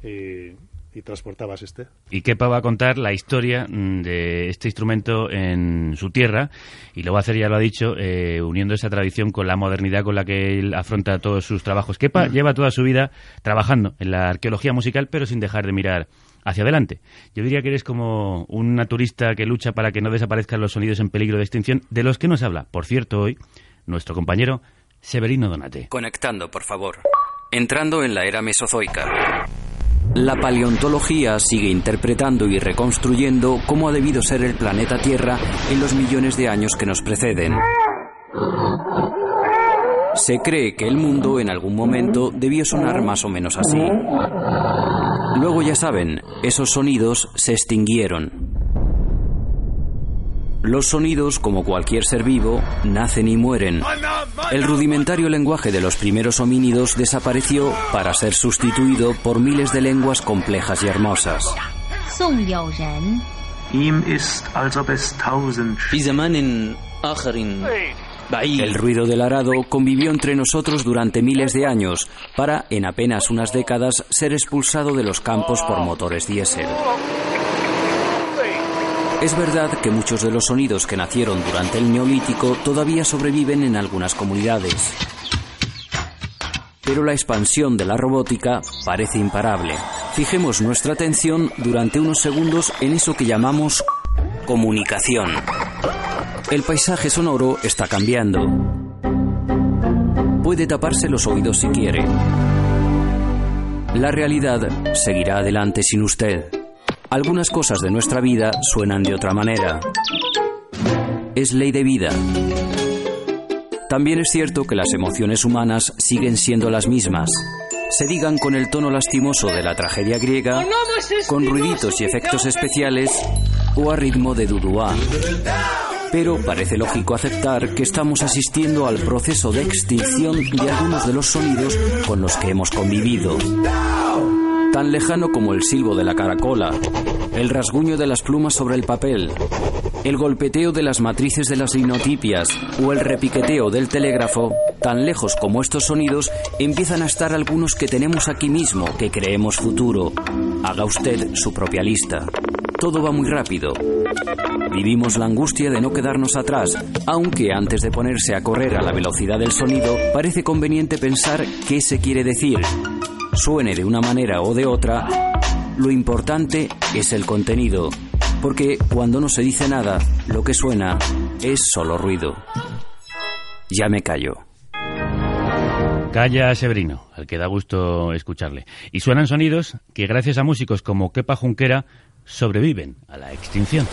y, y transportabas este. Y Kepa va a contar la historia mm, de este instrumento en su tierra y lo va a hacer, ya lo ha dicho, eh, uniendo esa tradición con la modernidad con la que él afronta todos sus trabajos. Kepa lleva toda su vida trabajando en la arqueología musical, pero sin dejar de mirar hacia adelante. Yo diría que eres como un naturista que lucha para que no desaparezcan los sonidos en peligro de extinción, de los que nos habla, por cierto, hoy, nuestro compañero Severino Donate. Conectando, por favor. Entrando en la era mesozoica. La paleontología sigue interpretando y reconstruyendo cómo ha debido ser el planeta Tierra en los millones de años que nos preceden. Se cree que el mundo en algún momento debió sonar más o menos así. Luego ya saben, esos sonidos se extinguieron. Los sonidos, como cualquier ser vivo, nacen y mueren. El rudimentario lenguaje de los primeros homínidos desapareció para ser sustituido por miles de lenguas complejas y hermosas. El ruido del arado convivió entre nosotros durante miles de años para, en apenas unas décadas, ser expulsado de los campos por motores diésel. Es verdad que muchos de los sonidos que nacieron durante el Neolítico todavía sobreviven en algunas comunidades. Pero la expansión de la robótica parece imparable. Fijemos nuestra atención durante unos segundos en eso que llamamos comunicación. El paisaje sonoro está cambiando. Puede taparse los oídos si quiere. La realidad seguirá adelante sin usted. Algunas cosas de nuestra vida suenan de otra manera. Es ley de vida. También es cierto que las emociones humanas siguen siendo las mismas. Se digan con el tono lastimoso de la tragedia griega, con ruiditos y efectos especiales o a ritmo de dudúa. Pero parece lógico aceptar que estamos asistiendo al proceso de extinción de algunos de los sonidos con los que hemos convivido. Tan lejano como el silbo de la caracola, el rasguño de las plumas sobre el papel, el golpeteo de las matrices de las linotipias o el repiqueteo del telégrafo, tan lejos como estos sonidos, empiezan a estar algunos que tenemos aquí mismo, que creemos futuro. Haga usted su propia lista. Todo va muy rápido. Vivimos la angustia de no quedarnos atrás, aunque antes de ponerse a correr a la velocidad del sonido, parece conveniente pensar qué se quiere decir. Suene de una manera o de otra, lo importante es el contenido, porque cuando no se dice nada, lo que suena es solo ruido. Ya me callo. Calla Severino, al que da gusto escucharle. Y suenan sonidos que gracias a músicos como Kepa Junquera sobreviven a la extinción.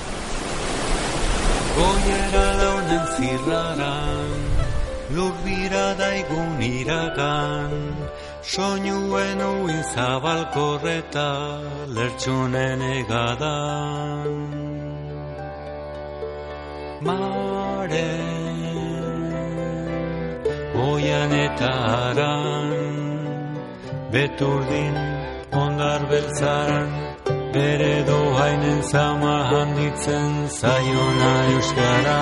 Soinuen uin zabalkorreta, lertxunen egadan. Mare, goian eta aran, beturdin ondar beltzaran, bere dohainen zama handitzen zaiona euskara.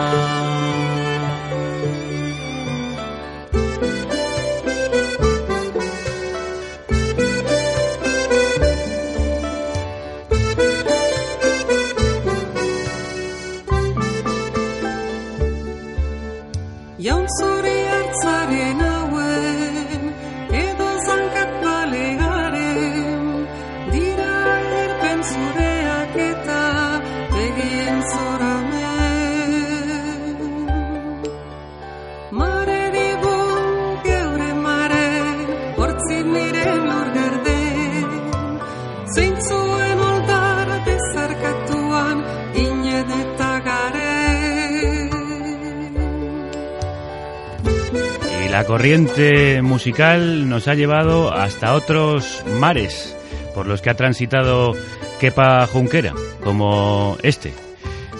Corriente musical nos ha llevado hasta otros mares por los que ha transitado Kepa Junquera, como este,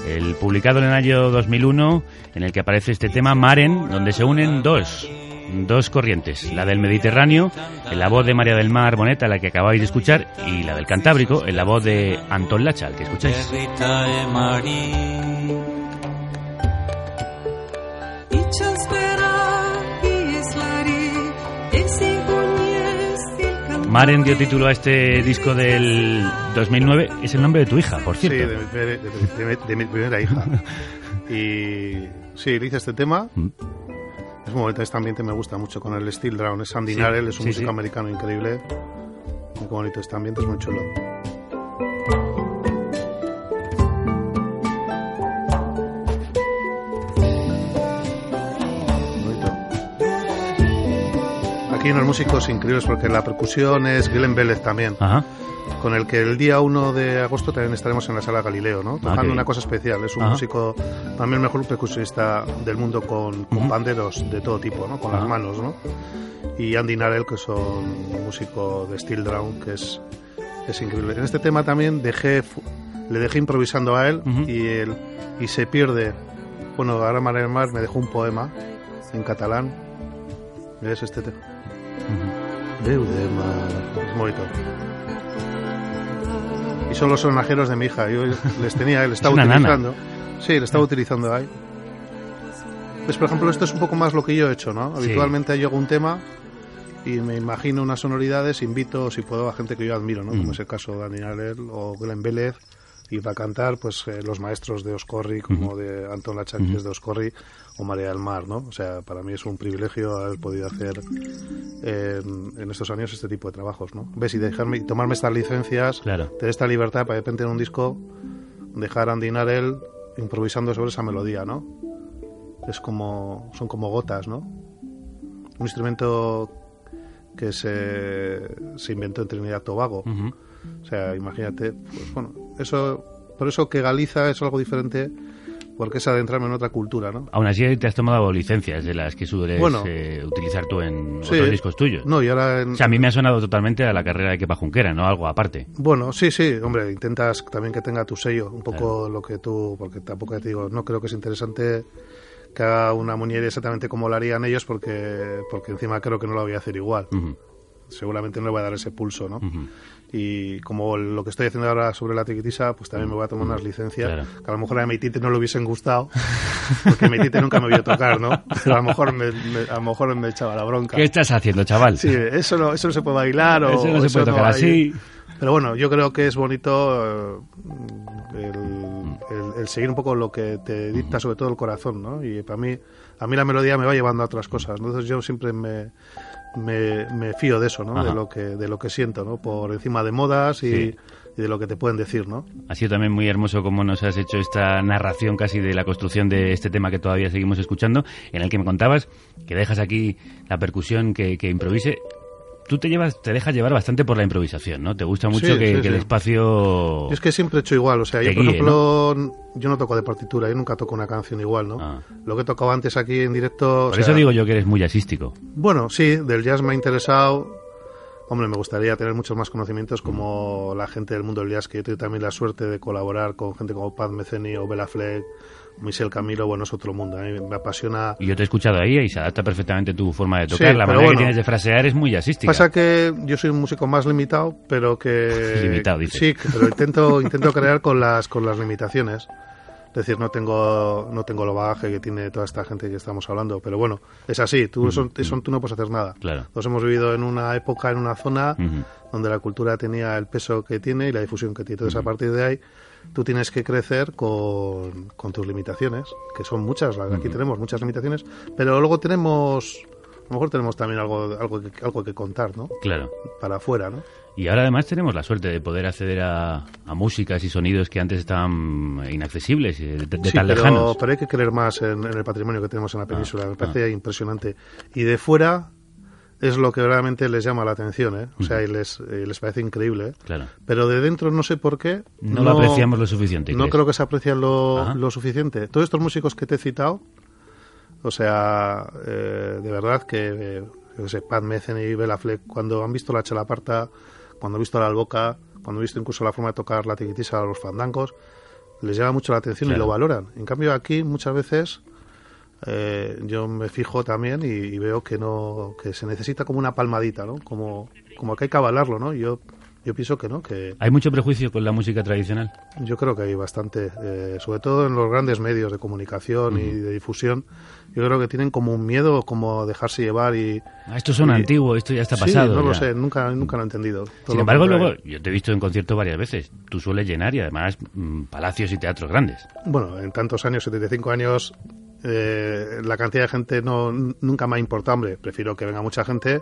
el publicado en el año 2001, en el que aparece este tema Maren, donde se unen dos, dos corrientes, la del Mediterráneo, en la voz de María del Mar Boneta, la que acabáis de escuchar, y la del Cantábrico, en la voz de Antón Lacha, al que escucháis. Maren dio título a este disco del 2009, es el nombre de tu hija, por Sí, cierto. de mi, primer- de mi- de de mi primera hija. *laughs* y sí, le hice este tema. Mm. Es un momento, este ambiente me gusta mucho con el Steel Drown. Es Andy Sí, Narell, es un sí, músico sí. americano increíble. Muy bonito este ambiente, es muy chulo. Aquí unos músicos increíbles porque la percusión es Glenn Vélez también Ajá. con el que el día 1 de agosto también estaremos en la sala Galileo, ¿no? Ah, Tocando bien. una cosa especial. Es un Ajá. músico, mí el mejor percusionista del mundo con, con Ujú. panderos de todo tipo, ¿no? Con Ajá. las manos, ¿no? Y Andy Narell, que son un músico de Steel Drown, que es, es increíble. En este tema también dejé, le dejé improvisando a él Ujú. y, él, y se pierde. Bueno, ahora Mar me dejó un poema en catalán. ¿Ves este tema? Déu de mar. Es bonito. Y son los sonajeros de mi hija. Yo les tenía, le estaba una nana. utilizando. Sí, le estaba utilizando ahí. Pues, por ejemplo, esto es un poco más lo que yo he hecho, ¿no? Sí. Habitualmente yo hago un tema y me imagino unas sonoridades, invito, si puedo, a gente que yo admiro, ¿no? Mm. Como es el caso de Dani Narell o Glenn Vélez. Y para cantar, pues eh, los maestros de Oscorri, como de Anton Lachak, que es de Oscorri, o María del Mar, ¿no? O sea, para mí es un privilegio haber podido hacer en, en estos años este tipo de trabajos, ¿no? ¿Ves? Y dejarme, tomarme estas licencias, Claro. tener esta libertad para de repente en un disco dejar a Andy Narell improvisando sobre esa melodía, ¿no? Es como, son como gotas, ¿no? Un instrumento que se, se inventó en Trinidad Tobago. O sea, imagínate, pues bueno, eso, por eso que Galiza es algo diferente, porque es adentrarme en otra cultura, ¿no? Aún así te has tomado licencias de las que sueles Bueno. eh, utilizar tú en Sí. otros discos tuyos. No, y ahora en- O sea, a mí me ha sonado totalmente a la carrera de Kepa Junquera, no algo aparte. Bueno, sí, sí, hombre, intentas también que tenga tu sello, un poco lo que tú, porque tampoco te digo, no creo que es interesante que haga una muñeira exactamente como lo harían ellos, porque, porque encima creo que no lo voy a hacer igual. Seguramente no le voy a dar ese pulso, ¿no? Y como lo que estoy haciendo ahora sobre la tiquitisa, pues también me voy a tomar unas licencias Claro. que a lo mejor a mi tite no le hubiesen gustado, porque mi tite nunca me vio tocar, ¿no? *laughs* Pero a lo mejor me, me- a lo mejor me echaba la bronca. ¿Qué estás haciendo, chaval? Sí, eso no, eso no se puede bailar o Eso no se puede tocar así. Pero bueno, yo creo que es bonito eh, el, el- el seguir un poco lo que te dicta sobre todo el corazón, ¿no? Y para mí, a mí la melodía me va llevando a otras cosas. Entonces yo siempre me, me, me fío de eso, ¿no? Ajá. De lo que de lo que siento, ¿no? Por encima de modas y, Sí. y de lo que te pueden decir, ¿no? Ha sido también muy hermoso cómo nos has hecho esta narración casi de la construcción de este tema que todavía seguimos escuchando, en el que me contabas que dejas aquí la percusión que, que improvise. Tú te llevas, te dejas llevar bastante por la improvisación, ¿no? Te gusta mucho Sí, que, sí, que el espacio... Yo es que siempre he hecho igual, o sea, yo por guíe, ejemplo, yo no toco de partitura, yo nunca toco una canción igual, ¿no? Lo que he tocado antes aquí en directo... o Por sea, eso digo yo que eres muy jazzístico. Bueno, sí, del jazz me ha interesado. Hombre, me gustaría tener muchos más conocimientos como la gente del mundo del jazz, que yo tengo también la suerte de colaborar con gente como Pat Metheny o Bela Fleck, Michel Camilo, bueno, es otro mundo. A mí me apasiona. Y yo te he escuchado ahí y se adapta perfectamente tu forma de tocar. Sí, la manera que bueno. tienes de frasear es muy jazzística. Pasa que yo soy un músico más limitado, pero que... *laughs* Limitado, dices. Sí, que- pero intento, intento crear con las, con las limitaciones. Es decir, no tengo, no tengo lo bagaje que tiene toda esta gente que estamos hablando. Pero bueno, es así. Tú, eso, eso tú no puedes hacer nada. Claro. Nos hemos vivido en una época, en una zona Ujú. donde la cultura tenía el peso que tiene y la difusión que tiene. Entonces, a partir de ahí, tú tienes que crecer con, con tus limitaciones, que son muchas. Aquí tenemos muchas limitaciones, pero luego tenemos, a lo mejor tenemos también algo, algo, que, algo que contar, ¿no? Claro. Para afuera, ¿no? Y ahora además tenemos la suerte de poder acceder a, a músicas y sonidos que antes estaban inaccesibles, eh, de, de Sí, tan pero, lejanos. pero hay que creer más en, en el patrimonio que tenemos en la Ah, península. Me parece impresionante. Y de fuera es lo que realmente les llama la atención, ¿eh? O sea, y les, les parece increíble, ¿eh? Claro. Pero de dentro no sé por qué. No lo apreciamos lo suficiente, No ¿crees? creo que se aprecie lo, lo suficiente. Todos estos músicos que te he citado, o sea, eh, de verdad que, yo qué sé, Pat Metheny, Bela Fleck, cuando han visto la chalaparta, cuando han visto la alboca, cuando han visto incluso la forma de tocar la tiquitisa a los fandangos, les llama mucho la atención y lo valoran. En cambio aquí muchas veces eh, yo me fijo también y, y veo que no que se necesita como una palmadita, ¿no? Como como que hay que avalarlo, ¿no? Yo yo pienso que no, que Hay mucho prejuicio con la música tradicional. yo creo que hay bastante, eh, sobre todo en los grandes medios de comunicación y de difusión. Yo creo que tienen como un miedo, como dejarse llevar y. Ah, esto son y- antiguo, esto ya está Sí, pasado. no lo ya. sé, nunca, nunca lo he entendido. Sin lo embargo, luego, yo te he visto en concierto varias veces. Tú sueles llenar y además mm, palacios y teatros grandes. Bueno, en tantos años, 75 años, eh, la cantidad de gente no nunca me ha importado, hombre. Prefiero que venga mucha gente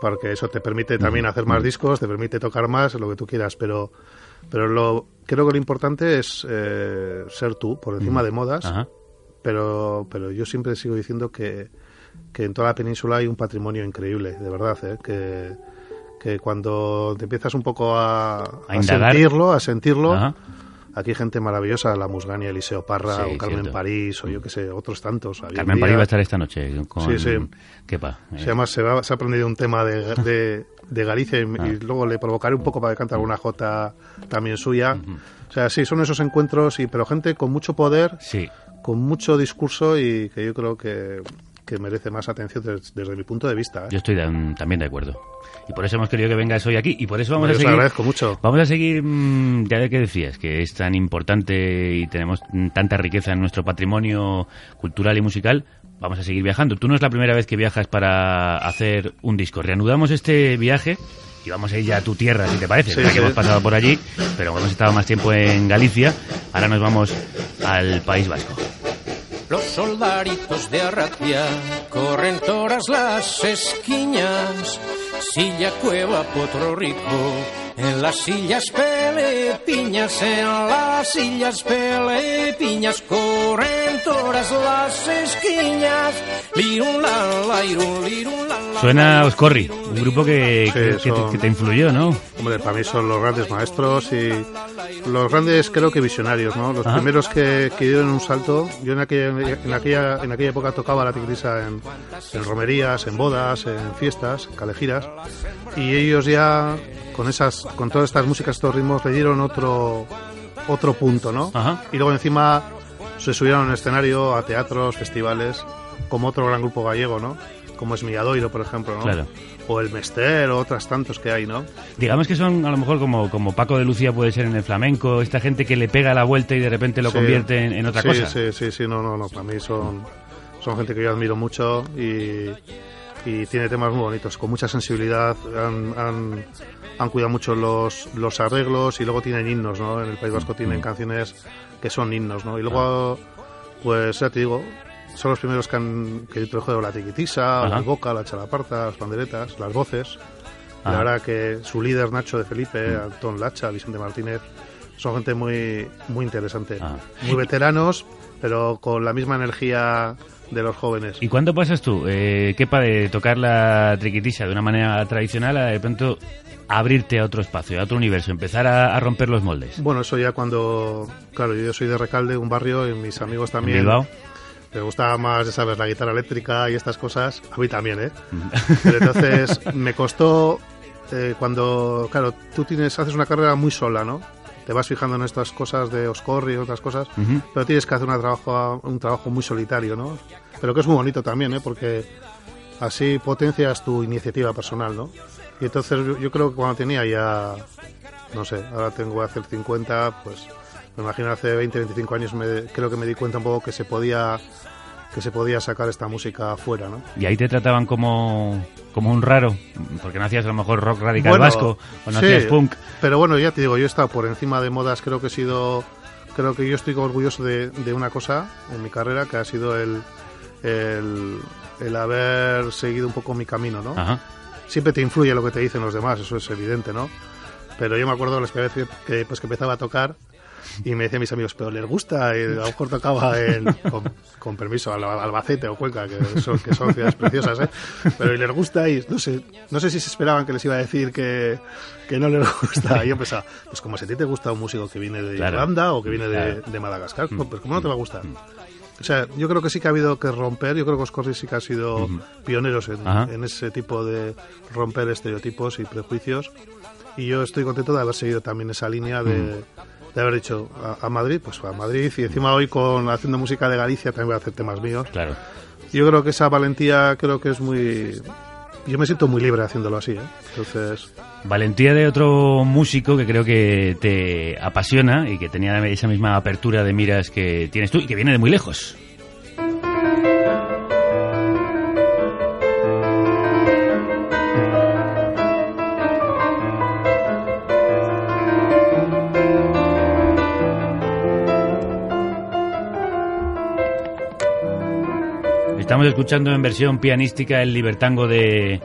porque eso te permite también hacer más discos, te permite tocar más, lo que tú quieras, pero pero lo creo que lo importante es eh, ser tú, por encima de modas, Ajá. pero pero yo siempre sigo diciendo que, que en toda la península hay un patrimonio increíble, de verdad, ¿eh? que, que cuando te empiezas un poco a, A indagar. sentirlo, a sentirlo, Ajá. Aquí gente maravillosa, la Musgania, Eliseo Parra, Sí, o Carmen cierto. París, o yo qué sé, otros tantos. Carmen París va a estar esta noche con Sí, sí. Kepa. eh. Se, llama, se, va- se ha aprendido un tema de, *laughs* de, de Galicia y, Ah. y luego le provocaré un poco para que cante alguna jota también suya. O sea, sí, son esos encuentros, y, pero gente con mucho poder, Sí. con mucho discurso y que yo creo que, que merece más atención des- desde, mi punto de vista. ¿eh? Yo estoy de- también de acuerdo. Y por eso hemos querido que vengas hoy aquí. Y por eso vamos Yo a seguir. agradezco mucho. Vamos a seguir, mm, ya de que decías, que es tan importante y tenemos mm, tanta riqueza en nuestro patrimonio cultural y musical. Vamos a seguir viajando. Tú no es la primera vez que viajas para hacer un disco. Reanudamos este viaje y vamos a ir ya a tu tierra, si te parece. Sí, ya que hemos pasado por allí, pero hemos estado más tiempo en Galicia. Ahora nos vamos al País Vasco. Los soldaritos de Arratia corren todas las esquinas, silla, cueva, potro rico, en las sillas pelepiñas, en las sillas pelepiñas, corren todas las esquinas, lirun la la, irun, lirun, la la. Suena Oscorri, un grupo que, Sí, que- que te, que te influyó, ¿no? Hombre, para mí son los grandes maestros y, los grandes creo que visionarios, ¿no? Los Ajá. primeros que, que dieron un salto. Yo en aquella, en aquella, en aquella época tocaba la tigrisa en, en romerías, en bodas, en fiestas, calejiras. Y ellos ya, con esas, con todas estas músicas, estos ritmos, le dieron otro, otro punto, ¿no? Ajá. Y luego encima se subieron a un escenario, a teatros, festivales, como otro gran grupo gallego, ¿no? Como es Milladoiro, por ejemplo, ¿no? Claro. O el Mester, o otras tantos que hay, ¿no? Digamos que son a lo mejor como, como Paco de Lucía puede ser en el flamenco, esta gente que le pega la vuelta y de repente lo Sí. convierte en, en otra Sí, cosa. Sí, sí, sí, no, no, no, para mí son, son gente que yo admiro mucho y, y tiene temas muy bonitos, con mucha sensibilidad, han, han, han cuidado mucho los, los arreglos y luego tienen himnos, ¿no? En el País Vasco Mm. tienen canciones que son himnos, ¿no? Y luego, pues ya te digo, son los primeros que han que introdujeron la tiquitisa, Ajá. la boca, la chalaparta, las panderetas, las voces. La Ajá. verdad que su líder, Nacho de Felipe, Antón Lacha, Vicente Martínez, son gente muy, muy interesante. Ah. Muy veteranos, pero con la misma energía de los jóvenes. ¿Y cuándo pasas tú, eh, Kepa, de tocar la triquitisa de una manera tradicional a de pronto abrirte a otro espacio, a otro universo, empezar a, a romper los moldes? Bueno, eso ya cuando, claro, yo soy de Recalde, un barrio, y mis amigos también. Bilbao? Les gustaba más, ya sabes, la guitarra eléctrica y estas cosas. A mí también, ¿eh? Pero entonces me costó eh, cuando, claro, tú tienes, haces una carrera muy sola, ¿no? Te vas fijando en estas cosas de Oscorri y otras cosas, pero tienes que hacer una trabajo, un trabajo muy solitario, ¿no? Pero que es muy bonito también, ¿eh? Porque así potencias tu iniciativa personal, ¿no? Y entonces yo, yo creo que cuando tenía ya, no sé, ahora tengo que hacer 50, pues me imagino hace 20, 25 años me, creo que me di cuenta un poco que se podía que se podía sacar esta música afuera, ¿no? Y ahí te trataban como, como un raro, porque no hacías a lo mejor rock radical Bueno, vasco o no sí, hacías punk. Pero bueno, ya te digo, yo he estado por encima de modas, creo que he sido, creo que yo estoy orgulloso de, de una cosa en mi carrera, que ha sido el, el, el haber seguido un poco mi camino, ¿no? Ajá. Siempre te influye lo que te dicen los demás, eso es evidente, ¿no? Pero yo me acuerdo las veces que, pues, que empezaba a tocar y me decían mis amigos, pero les gusta, y a lo mejor tocaba en, con, con permiso, Al- Albacete o Cuenca, que son, que son ciudades preciosas, ¿eh? Pero y les gusta y no sé, no sé si se esperaban que les iba a decir que, que no les gusta. Y yo pensaba, pues como si a ti te gusta un músico que viene de Claro. Irlanda o que viene de, de Madagascar, pues pues como no te va a gustar. O sea, yo creo que sí que ha habido que romper, yo creo que Oscorri sí que ha sido pioneros en, ese tipo de romper estereotipos y prejuicios. Y yo estoy contento de haber seguido también esa línea de, de haber dicho a, a Madrid, pues a Madrid. Y encima hoy con haciendo música de Galicia también voy a hacer temas míos. Claro. Yo creo que esa valentía creo que es muy... Yo me siento muy libre haciéndolo así, ¿eh? Entonces... Valentía de otro músico que creo que te apasiona y que tenía esa misma apertura de miras que tienes tú y que viene de muy lejos. Estamos escuchando en versión pianística el libertango de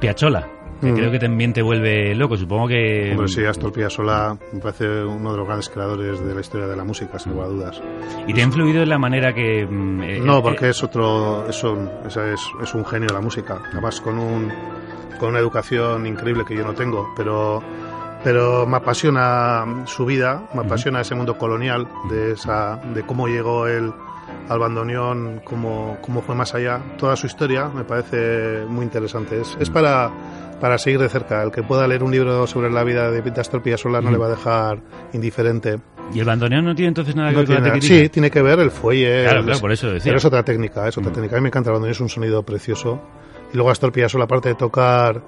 Piazzolla, que Mm. creo que también te vuelve loco. Supongo que... Hombre, sí, Astor Piazzolla me parece uno de los grandes creadores de la historia de la música, sin lugar a dudas. ¿Y te ha influido en la manera que... mm, eh, No, eh, porque es otro, es un, es, es un genio de la música. Además con un, con una educación increíble que yo no tengo, pero, pero me apasiona su vida, me apasiona ese mundo colonial de esa, de cómo llegó él al bandoneón, cómo, cómo fue más allá. Toda su historia me parece muy interesante. Es, es para, para seguir de cerca. El que pueda leer un libro sobre la vida de Astor Piazzolla no le va a dejar indiferente. ¿Y el bandoneón no tiene entonces nada que No ver con la sí, tiene que ver el fuelle. Claro, el- claro, por eso decía. Pero es otra técnica, es otra técnica. A mí me encanta el bandoneón, es un sonido precioso. Y luego Astor Piazzolla, aparte de tocar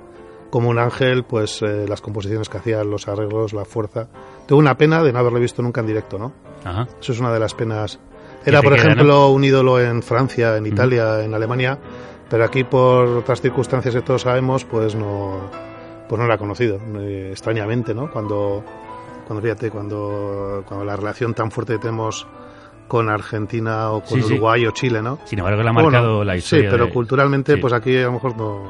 como un ángel, pues eh, las composiciones que hacía, los arreglos, la fuerza. Tengo una pena de no haberlo visto nunca en directo, ¿no? Ajá. Eso es una de las penas. Era, por queda, ejemplo, un ídolo en Francia, en Italia, en Alemania, pero aquí por otras circunstancias que todos sabemos, pues no, pues no la ha conocido, eh, extrañamente, ¿no? Cuando, cuando fíjate, cuando, cuando la relación tan fuerte que tenemos con Argentina o con Sí, sí. Uruguay o Chile, ¿no? Sin embargo, le ha Bueno, marcado la historia Sí, pero de- culturalmente, Sí. pues aquí a lo mejor no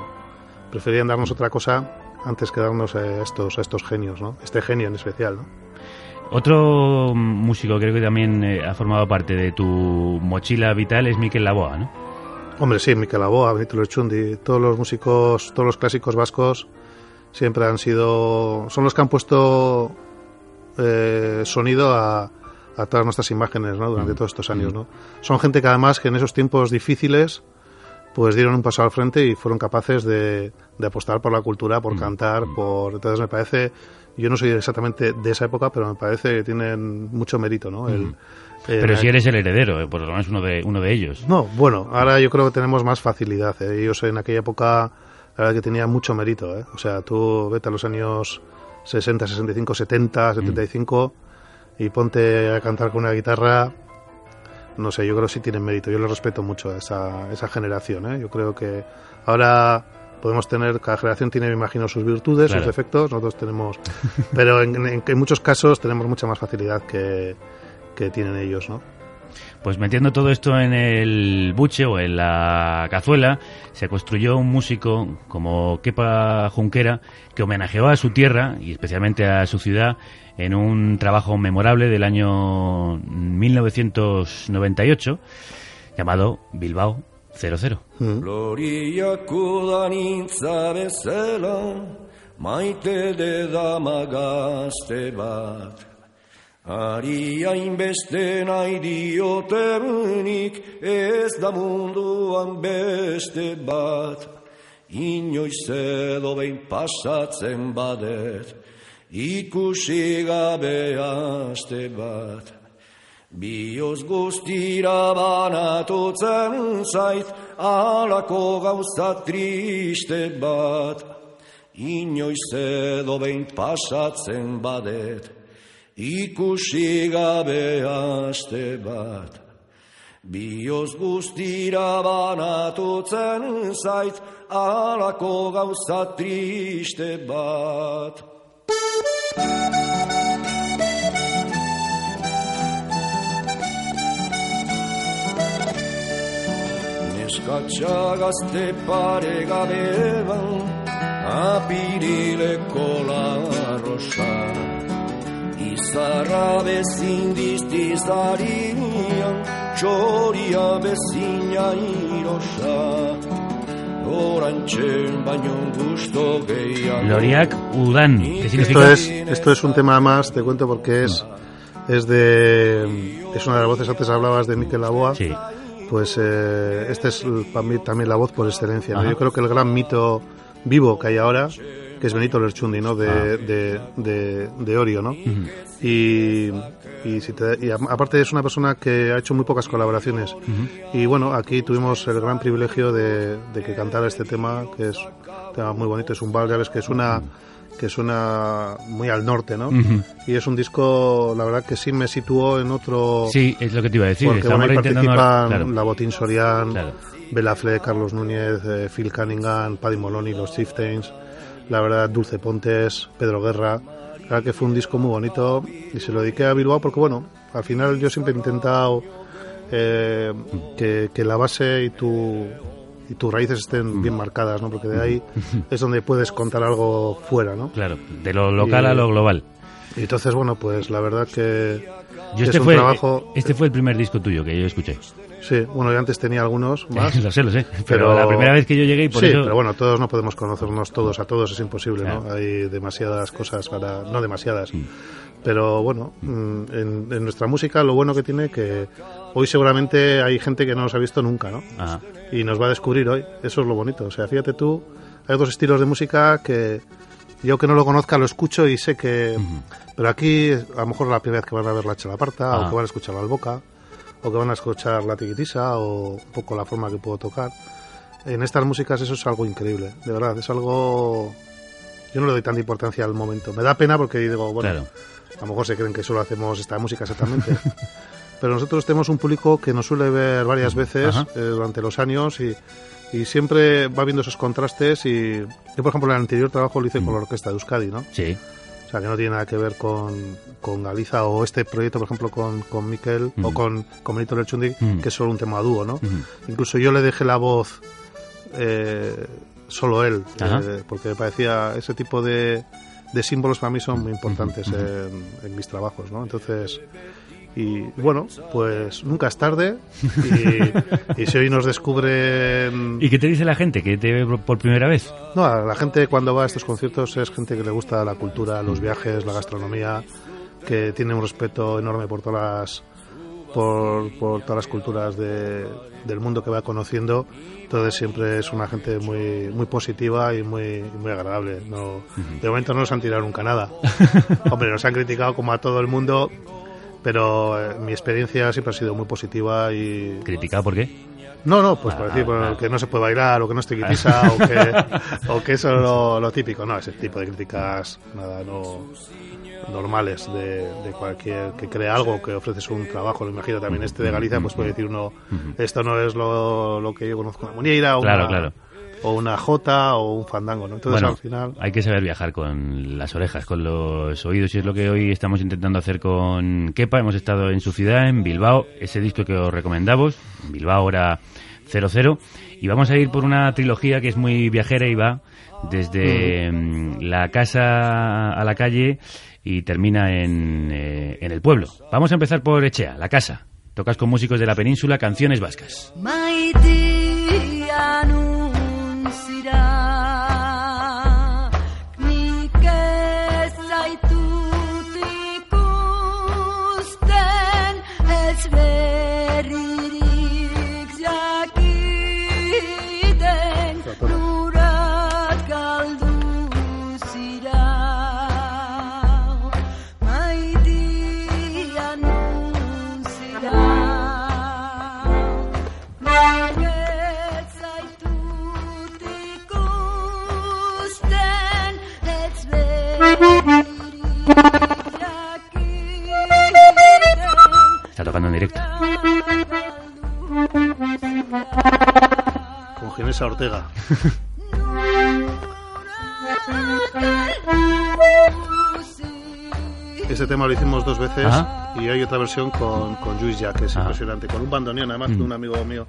preferían darnos otra cosa antes que darnos a estos, a estos genios, ¿no? Este genio en especial, ¿no? Otro músico creo que también eh, ha formado parte de tu mochila vital es Miquel Laboa, ¿no? Hombre, sí, Miquel Aboa, Benito Lerchundi, todos los músicos, todos los clásicos vascos siempre han sido, son los que han puesto eh, sonido a, a todas nuestras imágenes ¿no? durante todos estos años. ¿no? Son gente que además que en esos tiempos difíciles pues dieron un paso al frente y fueron capaces de, de apostar por la cultura, por cantar, por entonces me parece, yo no soy exactamente de esa época, pero me parece que tienen mucho mérito, ¿no? El, Pero eh, si eres el heredero, eh, por lo menos uno de, uno de ellos. No, bueno, ahora yo creo que tenemos más facilidad. ¿eh? Ellos en aquella época, la verdad que tenían mucho mérito. ¿eh? O sea, tú vete a los años 60, 65, 70, 75 y ponte a cantar con una guitarra. No sé, yo creo que sí tienen mérito. Yo les respeto mucho a esa, esa generación. ¿eh? Yo creo que ahora podemos tener, cada generación tiene, me imagino, sus virtudes, Claro. sus defectos, nosotros tenemos, pero en, en- en muchos casos tenemos mucha más facilidad que, que tienen ellos, ¿no? Pues metiendo todo esto en el buche o en la cazuela, se construyó un músico como Kepa Junquera que homenajeó a su tierra y especialmente a su ciudad en un trabajo memorable del año 1998 llamado Bilbao 00. Loriako da nintza bezala, maite de dama gazte bat. Ari hainbeste nahi diotenik, ez da munduan beste bat. Inoiz edo behin pasatzen badet, ikusi gabe aste bat. Bioz guztira banatutzen zait, alako gauza triste bat. Inoiz edo behin pasatzen badet, ikusi gabe aste bat. Bioz guztira banatutzen zait, alako gauza triste bat. Neskatxa gazte pare gabeban, apirileko larrosa. Izarra bezin diztizarian, txoria bezina irosa. Loriak Udan, que Esto es, esto es un tema más, te cuento porque es, es de, es una de las voces, antes hablabas de Miquel Laboa, pues eh, esta es para mí también la voz por excelencia. Yo creo que el gran mito vivo que hay ahora, que es Benito Lerchundi, ¿no? De, Ah. de, de, de Orio, ¿no? Y, y, si te- y a- aparte es una persona que ha hecho muy pocas colaboraciones. Y bueno, aquí tuvimos el gran privilegio de, de que cantara este tema, que es un tema muy bonito, es un vals, ya ves que es una que suena muy al norte, ¿no? Y es un disco, la verdad que sí me situó en otro... Sí, es lo que te iba a decir. Porque bueno, ahí participan claro. la Botín Sorian, Bela Fle, Carlos Núñez, eh, Phil Cunningham, Paddy Moloney, los Chieftains, la verdad Dulce Pontes, Pedro Guerra. La verdad que fue un disco muy bonito y se lo dediqué a Bilbao porque bueno, al final yo siempre he intentado eh, que, que la base y tu y tus raíces estén bien marcadas, ¿no? Porque de ahí es donde puedes contar algo fuera, ¿no? Claro, de lo local a lo global. Y entonces, bueno, pues la verdad que Yo es este un fue, trabajo... este fue el primer disco tuyo que yo escuché. Sí, bueno, yo antes tenía algunos *laughs* más. lo sé, lo sé. Pero, la primera vez que yo llegué y por sí, eso... pero bueno, todos no podemos conocernos todos a todos, es imposible, ¿no? Hay demasiadas cosas para... No demasiadas. Mm. Pero bueno, mm, en, en nuestra música lo bueno que tiene que hoy seguramente hay gente que no nos ha visto nunca, ¿no? Ajá. Y nos va a descubrir hoy. Eso es lo bonito. O sea, fíjate tú, hay dos estilos de música que yo que no lo conozca lo escucho y sé que... Pero aquí a lo mejor es la primera vez que van a ver la chalaparta Ah. o que van a escuchar la alboca o que van a escuchar la tiquitisa o un poco la forma que puedo tocar. En estas músicas eso es algo increíble, de verdad, es algo... Yo no le doy tanta importancia al momento. Me da pena porque digo, bueno, Claro. a lo mejor se creen que solo hacemos esta música exactamente. *laughs* Pero nosotros tenemos un público que nos suele ver varias veces eh, durante los años y, y siempre va viendo esos contrastes y yo, por ejemplo, en el anterior trabajo lo hice con la Orquesta de Euskadi, ¿no? Sí. O sea, que no tiene nada que ver con, con Galiza o este proyecto, por ejemplo, con, con Miquel o con, con Benito Lerchundi, Mm. que es solo un tema a dúo, ¿no? Incluso yo le dejé la voz eh, solo él, eh, porque me parecía ese tipo de, de símbolos para mí son muy importantes en, en mis trabajos, ¿no? Entonces, y bueno, pues nunca es tarde y, y si hoy nos descubren... ¿Y qué te dice la gente que te ve por- primera vez? No, a la gente cuando va a estos conciertos es gente que le gusta la cultura, los viajes, la gastronomía que tiene un respeto enorme por todas las, por, por todas las culturas de- del mundo que va conociendo. Entonces siempre es una gente muy muy positiva y muy, muy agradable. No, De momento no nos han tirado nunca nada. *laughs* Hombre, nos han criticado como a todo el mundo, pero eh, mi experiencia siempre ha sido muy positiva y... ¿Criticado por qué? No, no, pues por Ah, decir por ah. que no se puede bailar o que no esté guitisa *laughs* o que, o que eso es lo, lo típico. No, ese tipo de críticas, nada, no normales de, de cualquier que crea algo, que ofreces un trabajo. Lo imagino también este de Galicia, pues puede decir uno, esto no es lo, lo que yo conozco una muñeira o, Claro, una, claro. O una jota o un fandango, ¿no? Entonces bueno, al final... hay que saber viajar con las orejas, con los oídos, y es lo que hoy estamos intentando hacer con Kepa. Hemos estado en su ciudad, en Bilbao, ese disco que os recomendamos, Bilbao era 00, y vamos a ir por una trilogía que es muy viajera y va desde mm, la casa a la calle y termina en, eh, en el pueblo. Vamos a empezar por Echea, la casa. Tocas con músicos de la península canciones vascas. Maitea Ortega. Este tema lo hicimos dos veces Ajá. y hay otra versión con, con Luis Jack, que es Ah. impresionante, con un bandoneón además Mm. de un amigo mío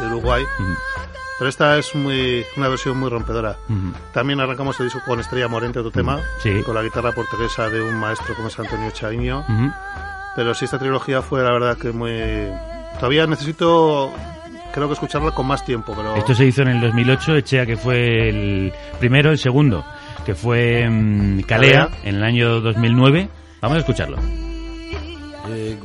de Uruguay. Pero esta es muy una versión muy rompedora. Ujú. También arrancamos el disco con Estrella Morente, otro tema, Sí. con la guitarra portuguesa de un maestro como es Antonio Chaviño. Ujú. Pero sí, esta trilogía fue la verdad que muy... Todavía necesito, creo que escucharla con más tiempo, pero... Esto se hizo en el 2008, Echea que fue el primero, el segundo, que fue mm, Calea, en el año 2009. Vamos a escucharlo. El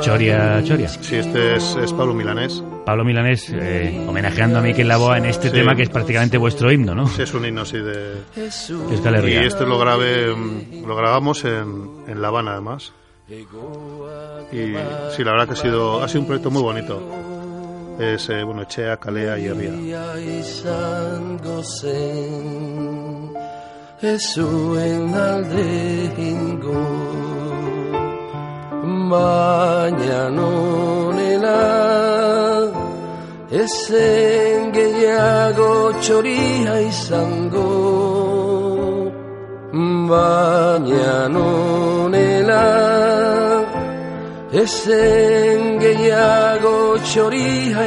Choria Choria. Sí, este es, es Pablo Milanés. Pablo Milanés eh, homenajeando a Miquel Laboa en este Sí. tema que es prácticamente vuestro himno, ¿no? Sí, es un himno, sí, de... Herria. Y este lo grabé, lo grabamos en, en La Habana, además. Y sí, la verdad que ha sido, ha sido un proyecto muy bonito. Es, eh, bueno, Echea, Calea y Herria. Baina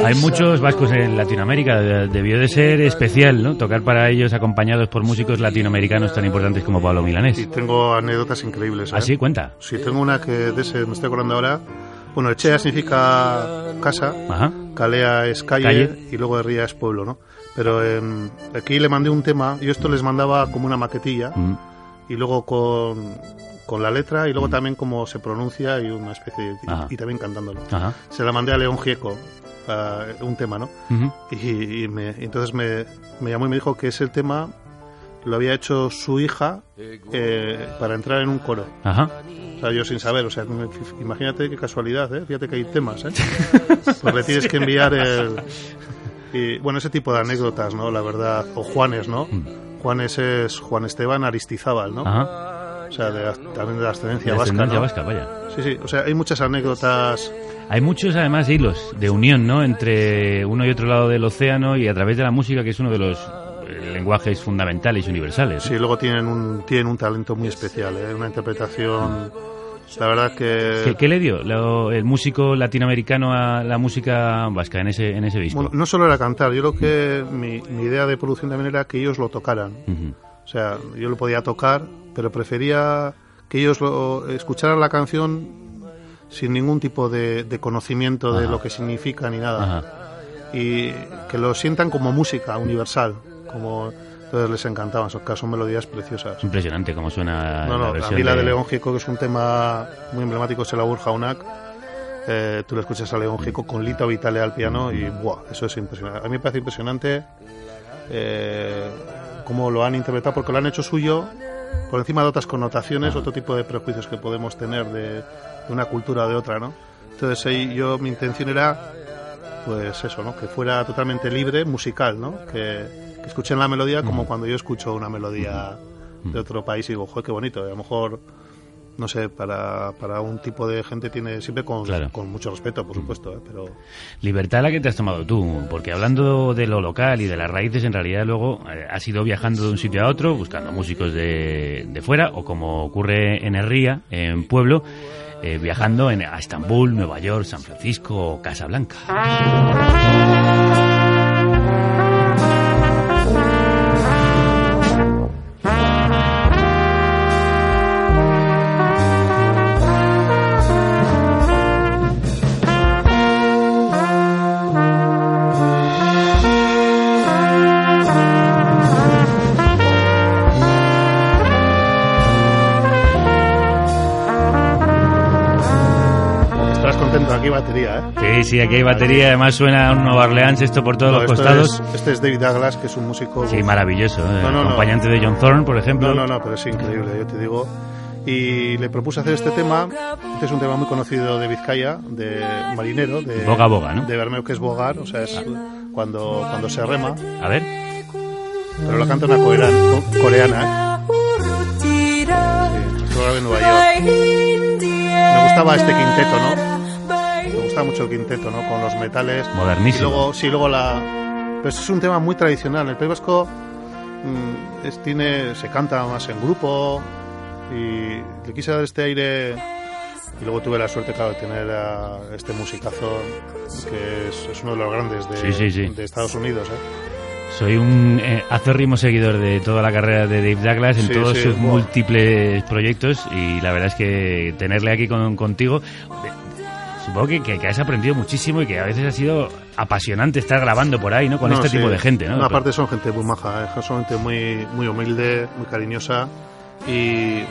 Hay muchos vascos en Latinoamérica, de- debió de ser especial, ¿no? Tocar para ellos acompañados por músicos latinoamericanos tan importantes como Pablo Milanés. Y tengo anécdotas increíbles. ¿eh? ¿Ah, sí? Cuenta. Sí, tengo una que de ese me estoy acordando ahora. Bueno, Echea significa casa, Ajá. Calea es calle, Calle. y luego Herria es pueblo, ¿no? Pero em, aquí le mandé un tema, yo esto les mandaba como una maquetilla Mm. Y luego con, con la letra y luego también cómo se pronuncia y una especie de, y, también cantándolo. Ajá. Se la mandé a León Gieco, ah, un tema, ¿no? Y, y me- y entonces me, me llamó y me dijo que ese tema lo había hecho su hija eh, para entrar en un coro. Ajá. O sea, yo sin saber, o sea, imagínate qué casualidad, ¿eh? Fíjate que hay temas, ¿eh? *laughs* Pues le tienes que enviar el... Y, bueno, ese tipo de anécdotas, ¿no? La verdad, o Juanes, ¿no? Juanes es Juan Esteban Aristizábal, ¿no? Ajá. O sea, de también de la ascendencia De vasca, ascendencia ¿no? vasca, vaya. Sí, sí, o sea, hay muchas anécdotas... Hay muchos, además, hilos de unión, ¿no? Entre uno y otro lado del océano y a través de la música, que es uno de los eh, lenguajes fundamentales y universales. Sí, luego tienen un, tienen un talento muy especial, ¿eh? Una interpretación... La verdad que... ¿Qué, qué le dio lo- el músico latinoamericano a la música vasca en ese, en ese disco? Bueno, no solo era cantar, yo creo que mi, mi idea de producción también era que ellos lo tocaran. O sea, yo lo podía tocar, pero prefería que ellos lo, escucharan la canción sin ningún tipo de, de conocimiento de lo que significa ni nada. Ajá. Y que lo sientan como música universal, como Entonces les encantaban, son, son melodías preciosas. Impresionante cómo suena No, la no, a versión mí la de León Gieco, que es un tema muy emblemático, es el Abur Jaunak. Eh, tú le escuchas a León Gieco con Lito Vitale al piano y ¡buah! Eso es impresionante. A mí me parece impresionante eh, cómo lo han interpretado, porque lo han hecho suyo por encima de otras connotaciones, otro tipo de prejuicios que podemos tener de, de una cultura o de otra, ¿no? Entonces ahí yo, mi intención era, pues eso, ¿no? Que fuera totalmente libre, musical, ¿no? Que escuchen la melodía como cuando yo escucho una melodía de otro país y digo, joder, qué bonito. A lo mejor, no sé, para, para un tipo de gente tiene siempre con, Claro. con mucho respeto, por supuesto, ¿eh? pero Libertad la que te has tomado tú, porque hablando de lo local y de las raíces, en realidad luego eh, has ido viajando de un sitio a otro, buscando músicos de, de fuera, o como ocurre en Herría, en Pueblo, eh, viajando en, a Estambul, Nueva York, San Francisco o Casablanca. Sí, sí, aquí hay batería, además suena un Nueva Orleans esto por todos No, los costados. es- este es David Douglas, que es un músico. Sí, maravilloso, eh, No, no, no. acompañante de John Thorne, por ejemplo. No, no, no, pero es increíble, yo te digo. Y le propuse hacer este tema. Este es un tema muy conocido de Vizcaya, de marinero, de Boga boga, ¿no? De Bermeo, que es bogar, o sea, es cuando, cuando se rema. A ver. Pero la canta una coreana, co- coreana ¿eh? Sí, lo en Nueva York. Me gustaba este quinteto, ¿no? Mucho el quinteto, ¿no? Con los metales. Modernísimo. Y luego, sí, luego la... Pues es un tema muy tradicional. El País Vasco mm, es- tiene, se canta más en grupo y le quise dar este aire y luego tuve la suerte, claro, de tener a este musicazo que es, es uno de los grandes de, Sí, sí, sí. de Estados Unidos, ¿eh? Soy un eh, acérrimo seguidor de toda la carrera de Dave Douglas en Sí, todos sí, sus múltiples proyectos y la verdad es que tenerle aquí con, contigo, supongo que, que- que has aprendido muchísimo y que a veces ha sido apasionante estar grabando por ahí, ¿no? Con No, este sí. tipo de gente, ¿no? Aparte son gente muy maja, ¿eh? son gente muy, muy humilde, muy cariñosa y,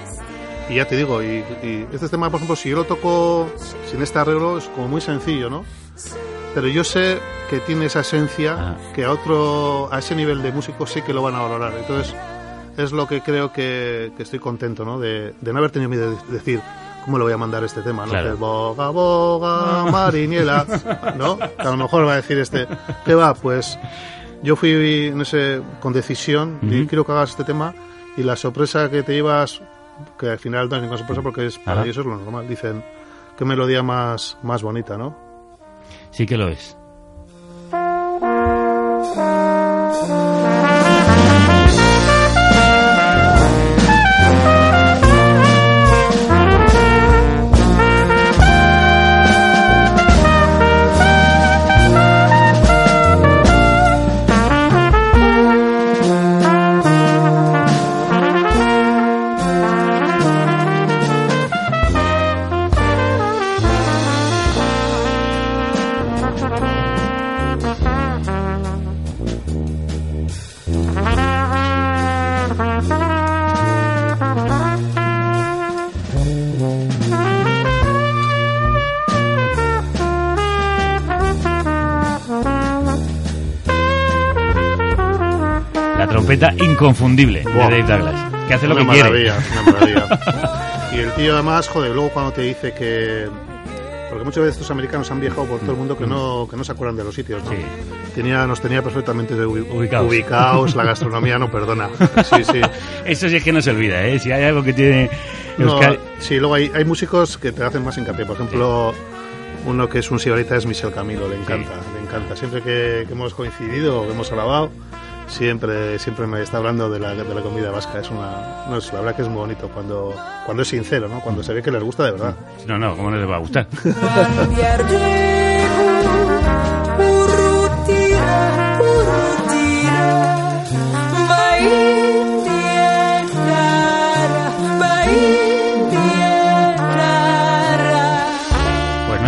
y ya te digo, y, y este tema, por ejemplo, si yo lo toco sin este arreglo es como muy sencillo, ¿no? Pero yo sé que tiene esa esencia que a otro, a ese nivel de músico sí que lo van a valorar. Entonces es lo que creo que, que estoy contento, ¿no? De, de no haber tenido miedo de decir cómo le voy a mandar este tema, ¿no? Claro. Que boga, boga, *laughs* mariniela, ¿no? Que a lo mejor va a decir este, ¿qué va? Pues yo fui en ese, con decisión, y quiero que hagas este tema, y la sorpresa que te llevas, que al final no es ninguna sorpresa porque es, para Ajá. ellos es lo normal, dicen, qué melodía más, más bonita, ¿no? Sí que lo es. Inconfundible de Buah. Dave Douglas, que hace lo Una que quiere. maravilla, Una maravilla. *laughs* y el tío además, joder, luego cuando te dice que... Porque muchas veces estos americanos han viajado por todo el mundo que no, que no se acuerdan de los sitios, ¿no? Tenía, nos tenía perfectamente ubi- Ubicados. ubicados, la gastronomía no perdona. *laughs* Sí, sí. Eso sí es que no se olvida, ¿eh? Si hay algo que tiene No, Euskadi... sí, luego hay, hay músicos que te hacen más hincapié. Por ejemplo, uno que es un sibarita es Michel Camilo, le encanta, le encanta. Siempre que, que hemos coincidido o que hemos alabado, siempre, siempre me está hablando de la, de la comida vasca. Es una, no, es, la verdad que es muy bonito cuando, cuando es sincero, ¿no? Cuando se ve que les gusta de verdad. No, no, ¿cómo no les va a gustar?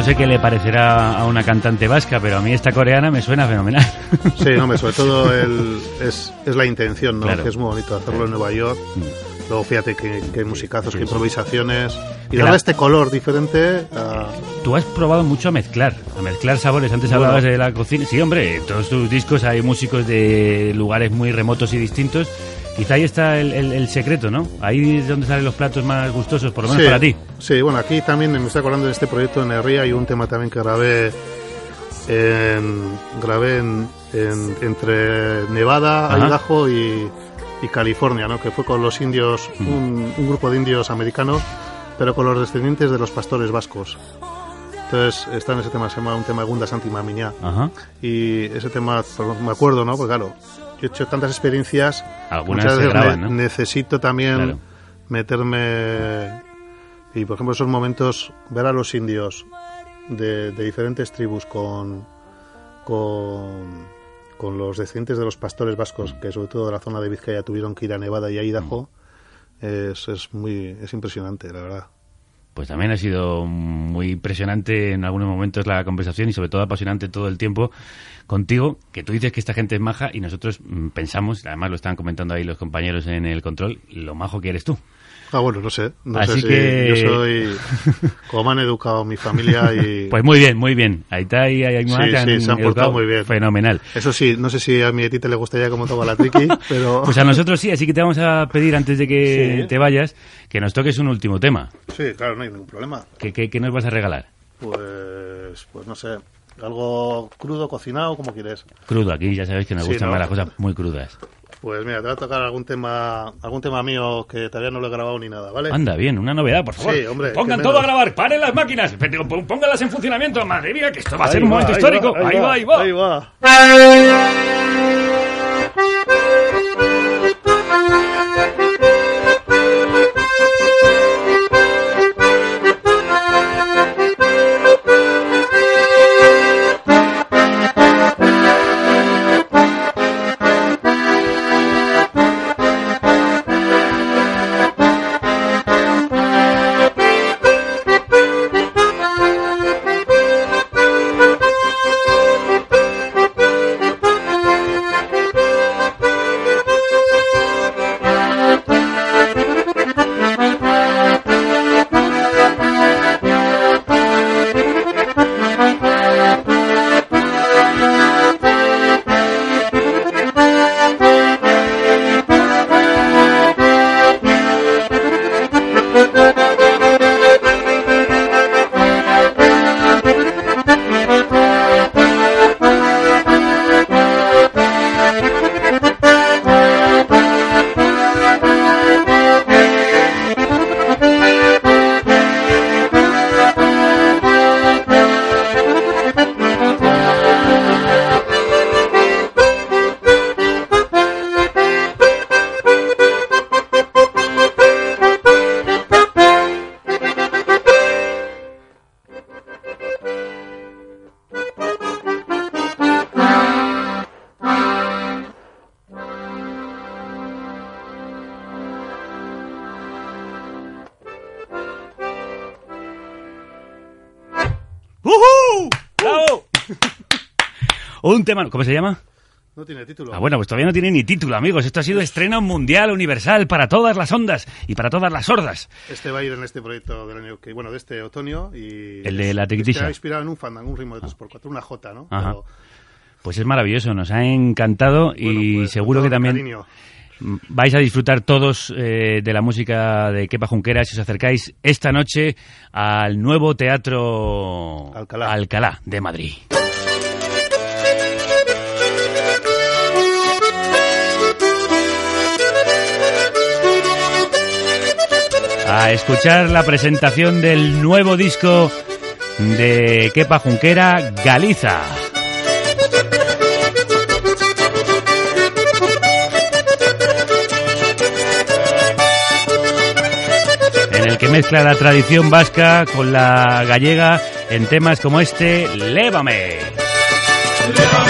Sé que le parecerá a una cantante vasca, pero a mí esta coreana me suena fenomenal. *laughs* Sí, no, hombre, sobre todo *laughs* el, es, es la intención, ¿no? Claro. Que es muy bonito hacerlo en Nueva York. Luego fíjate que, que musicazos, que improvisaciones. Y Claro. darle este color diferente a, Tú has probado mucho a mezclar, a mezclar sabores. Antes Bueno. hablabas de la cocina. Sí, hombre, en todos tus discos hay músicos de lugares muy remotos y distintos. Quizá ahí está el, el- el secreto, ¿no? Ahí es donde salen los platos más gustosos, por lo menos Sí, para ti. Sí, bueno, aquí también me estoy acordando de este proyecto en Herría y un tema también que grabé en, grabé en, en- entre Nevada, Ajá. Idaho y, y California, ¿no? Que fue con los indios, Mm. un, un grupo de indios americanos, pero con los descendientes de los pastores vascos. Entonces está en ese tema, se llama un tema de Gunda Santi Mamiñá. Ajá. Y ese tema, pues, me acuerdo, ¿no? Porque claro, he hecho tantas experiencias. Algunas muchas veces graban, ne- ¿no? necesito también Claro. meterme. Y por ejemplo, esos momentos, ver a los indios de, de diferentes tribus con, con, con los descendientes de los pastores vascos, que sobre todo de la zona de Vizcaya tuvieron que ir a Nevada y a Idaho, es, es, muy, es impresionante, la verdad. Pues también ha sido muy impresionante en algunos momentos la conversación y sobre todo apasionante todo el tiempo contigo, que tú dices que esta gente es maja y nosotros mm, pensamos, además lo estaban comentando ahí los compañeros en el control, lo majo que eres tú. Ah, bueno, no sé. No Así sé si que- yo soy. Como me han educado mi familia y. *laughs* Pues muy bien, muy bien. Ahí está, ahí hay Sí, sí, se han portado muy bien. Fenomenal. Eso sí, no sé si a mi Etite le gustaría cómo toma la triqui, *laughs* pero. Pues a nosotros sí, así que te vamos a pedir antes de que Sí. te vayas que nos toques un último tema. Sí, claro, no hay ningún problema. ¿Qué, qué, qué nos vas a regalar? Pues. Pues no sé. Algo crudo, cocinado, como quieres. Crudo, aquí ya sabéis que nos Sí, gustan ¿no? más las cosas muy crudas. Pues mira, te va a tocar algún tema algún tema mío que todavía no lo he grabado ni nada, ¿vale? Anda, bien, una novedad, por favor. Sí, hombre. Pongan todo a grabar, paren las máquinas, pónganlas en funcionamiento, madre mía, que esto va a Ahí ser un momento ahí histórico. va, ahí va, ahí va. Ahí va. Tema, ¿cómo se llama? No tiene título. Ah, bueno, pues todavía no tiene ni título, amigos. Esto ha sido estreno mundial universal para todas las ondas y para todas las sordas. Este va a ir en este proyecto del año que, bueno, de este otoño y El de la triquitisha. Está inspirado en un fandango, un ritmo de 3x4, una J, ¿no? Ajá. Pero, Pues es maravilloso, nos ha encantado y pues, seguro que también cariño. vais a disfrutar todos eh, de la música de Kepa Junquera si os acercáis esta noche al nuevo Teatro Alcalá, de Madrid. A escuchar la presentación del nuevo disco de Kepa Junquera, Galiza. en el que mezcla la tradición vasca con la gallega en temas como este, Lévame. Llévame,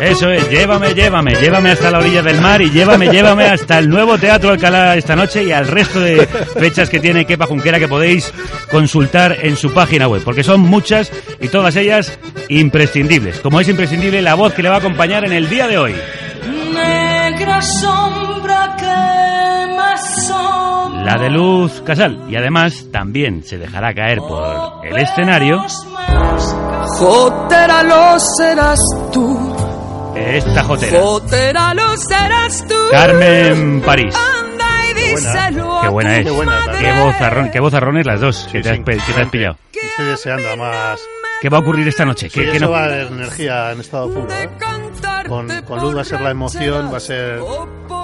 Eso es, llévame, llévame, llévame hasta la orilla del mar y llévame, llévame hasta el nuevo Teatro Alcalá esta noche y al resto de fechas que tiene Kepa Junquera que podéis consultar en su página web, porque son muchas y todas ellas imprescindibles, como es imprescindible la voz que le va a acompañar en el día de hoy. Negra sombra que me. La de Luz Casal. Y además también se dejará caer por el escenario Jotera lo serás tú. Esta jotera. Jotera lo serás tú. Carmen París. Anda y díselo Qué buena a es. tu madre. Qué vozarrón, qué vozarrones las dos que, te has, pe- que te has pillado. Estoy deseando, además. ¿Qué va a ocurrir esta noche? Sí, ¿Qué, qué eso no- va a haber energía en estado puro. ¿eh? Con, con Luz va a ser la emoción, va a ser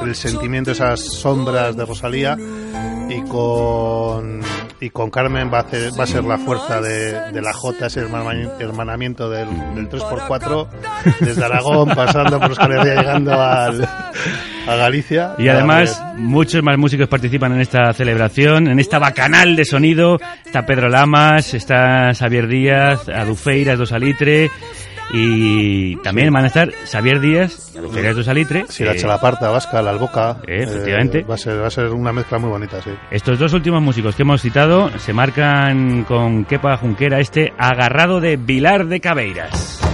el sentimiento, esas sombras de Rosalía. Y con, y con Carmen va a, hacer- va a ser la fuerza de, de la J, ese hermana- hermanamiento del, del 3x4, desde Aragón, pasando por Euskal llegando al, a Galicia. Y además, muchos más músicos participan en esta celebración, en esta bacanal de sonido. Está Pedro Lamas, está Xavier Díaz, Adufeiras do Salitre. Y también van a estar Xavier Díaz Adufeiras do Salitre. Sí, la eh, chalaparta vasca, la alboca. Eh, efectivamente. va, a ser, va a ser una mezcla muy bonita, sí. Estos dos últimos músicos que hemos citado se marcan con Kepa Junquera este agarrado de Vilar de Cabeiras.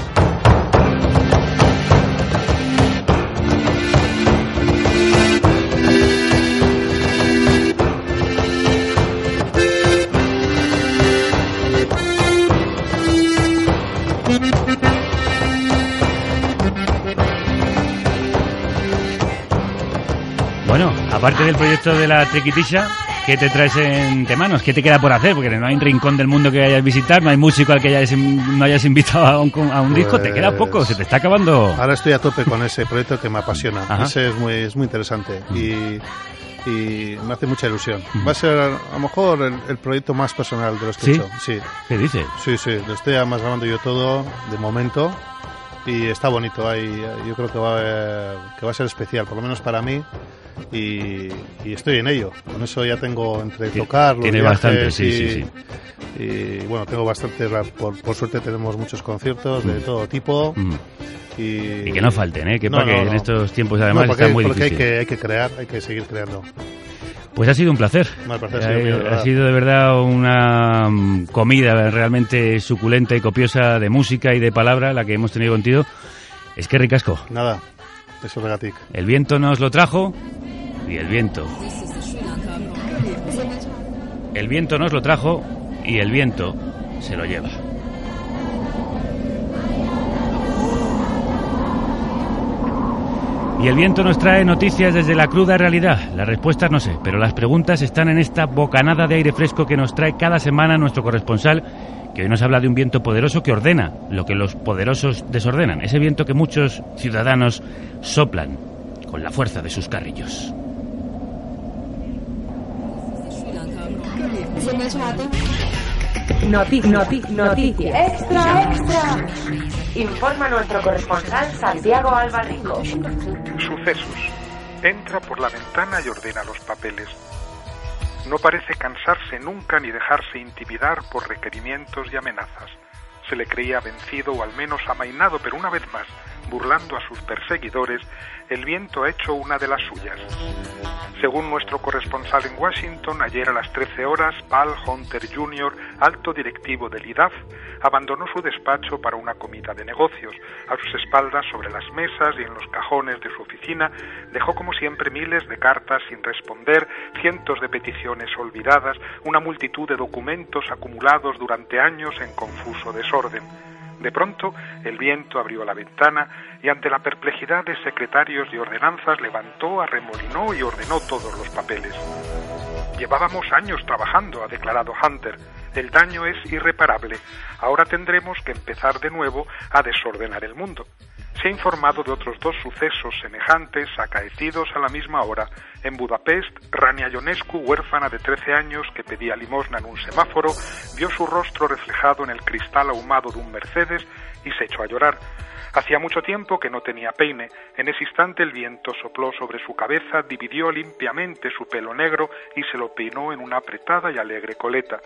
Aparte del proyecto de la Triquitisha, ¿qué te traes entre manos? ¿Qué te queda por hacer? Porque no hay un rincón del mundo que hayas visitar, no hay músico al que hayas, no hayas invitado a un, a un disco, te queda poco, se te está acabando. Ahora estoy a tope con ese proyecto que me apasiona. Ajá. Ese es muy, es muy interesante y, y me hace mucha ilusión. Va a ser a lo mejor el, el proyecto más personal de los que ¿Sí? he hecho. Sí. ¿Qué dices? Sí, sí, lo estoy además grabando yo todo de momento y está bonito. Hay, yo creo que va, a, que va a ser especial, por lo menos para mí. Y, y estoy en ello. Con eso ya tengo entre tocar, los tiene bastante, sí, y, sí, sí. y, bueno, tengo bastante. Por, por suerte tenemos muchos conciertos de todo tipo. Mm. Y, Y que no falten, ¿eh? Que No, para que no, en estos tiempos además porque, está muy porque hay difícil. que, hay que crear, hay que seguir creando. Pues ha sido un placer. No, el placer ha sido de ha verdad. sido de verdad una mm, comida realmente suculenta y copiosa de música y de palabra la que hemos tenido contigo. Es que ricasco. Nada, El viento nos lo trajo y el viento. El viento nos lo trajo y el viento se lo lleva. Y el viento nos trae noticias desde la cruda realidad. Las respuestas no sé, pero las preguntas están en esta bocanada de aire fresco que nos trae cada semana nuestro corresponsal, que hoy nos habla de un viento poderoso que ordena lo que los poderosos desordenan. Ese viento que muchos ciudadanos soplan con la fuerza de sus carrillos. Noti, noti, noticia. Extra, extra. Informa nuestro corresponsal Santiago Albarrico. Sucesos. Entra por la ventana y ordena los papeles. No parece cansarse nunca ni dejarse intimidar por requerimientos y amenazas. Se le creía vencido o al menos amainado, pero una vez más, burlando a sus perseguidores, el viento ha hecho una de las suyas. Según nuestro corresponsal en Washington, ayer a las 13 horas, Paul Hunter Jr., alto directivo del IDAF, abandonó su despacho para una comida de negocios. A sus espaldas, sobre las mesas y en los cajones de su oficina, dejó como siempre miles de cartas sin responder, cientos de peticiones olvidadas, una multitud de documentos acumulados durante años en confuso desorden. De pronto, el viento abrió la ventana y ante la perplejidad de secretarios y ordenanzas levantó, arremolinó y ordenó todos los papeles. Llevábamos años trabajando, ha declarado Hunter. El daño es irreparable. Ahora tendremos que empezar de nuevo a desordenar el mundo. Se ha informado de otros dos sucesos semejantes acaecidos a la misma hora. En Budapest, Rania Ionescu, huérfana de 13 años que pedía limosna en un semáforo, vio su rostro reflejado en el cristal ahumado de un Mercedes y se echó a llorar. Hacía mucho tiempo que no tenía peine. En ese instante el viento sopló sobre su cabeza, dividió limpiamente su pelo negro y se lo peinó en una apretada y alegre coleta.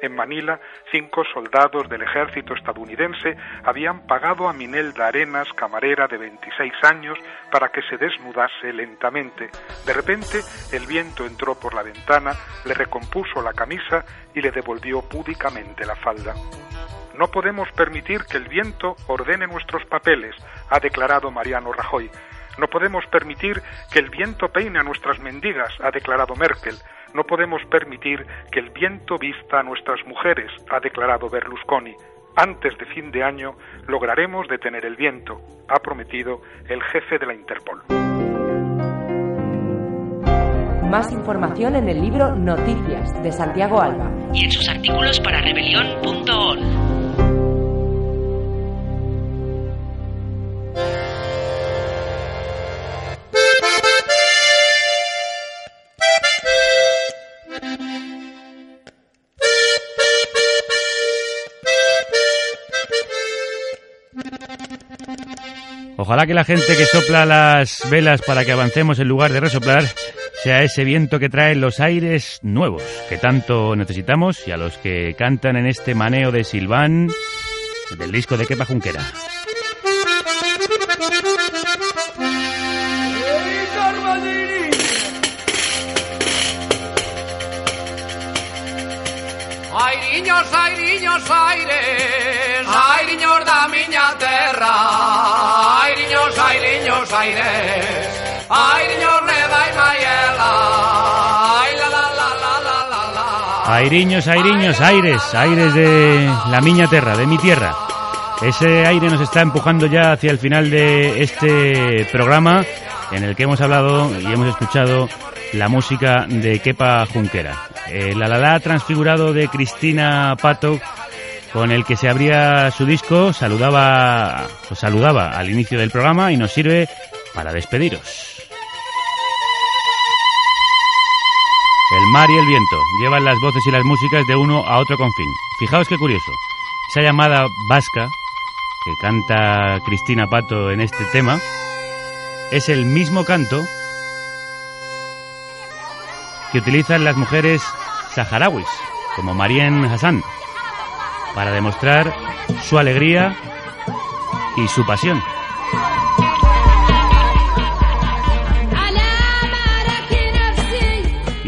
En Manila, cinco soldados del ejército estadounidense habían pagado a Minelda Arenas, camarera de 26 años, para que se desnudase lentamente. De repente, el viento entró por la ventana, le recompuso la camisa y le devolvió púdicamente la falda. No podemos permitir que el viento ordene nuestros papeles, ha declarado Mariano Rajoy. No podemos permitir que el viento peine a nuestras mendigas, ha declarado Merkel. No podemos permitir que el viento vista a nuestras mujeres, ha declarado Berlusconi. Antes de fin de año lograremos detener el viento, ha prometido el jefe de la Interpol. Más información en el libro Noticias de Santiago Alba. Y en sus artículos para rebelión.org. Ojalá que la gente que sopla las velas para que avancemos en lugar de resoplar sea ese viento que trae los aires nuevos que tanto necesitamos y a los que cantan en este maneo de Silván del disco de Kepa Junquera. Airiños, airiños, aires, airiños da miña terra, airiños, airiños, aires, airiños reda y maiela, ay la la la la la la la. Airiños, airiños, aires, aires de la miña terra, de mi tierra. Ese aire nos está empujando ya hacia el final de este programa en el que hemos hablado y hemos escuchado la música de Kepa Junquera. El alalá transfigurado de Cristina Pato con el que se abría su disco saludaba, os saludaba al inicio del programa y nos sirve para despediros. El mar y el viento llevan las voces y las músicas de uno a otro confín. Fijaos qué curioso. Esa llamada vasca que canta Cristina Pato en este tema es el mismo canto que utilizan las mujeres saharauis, como Marien Hassan, para demostrar su alegría y su pasión.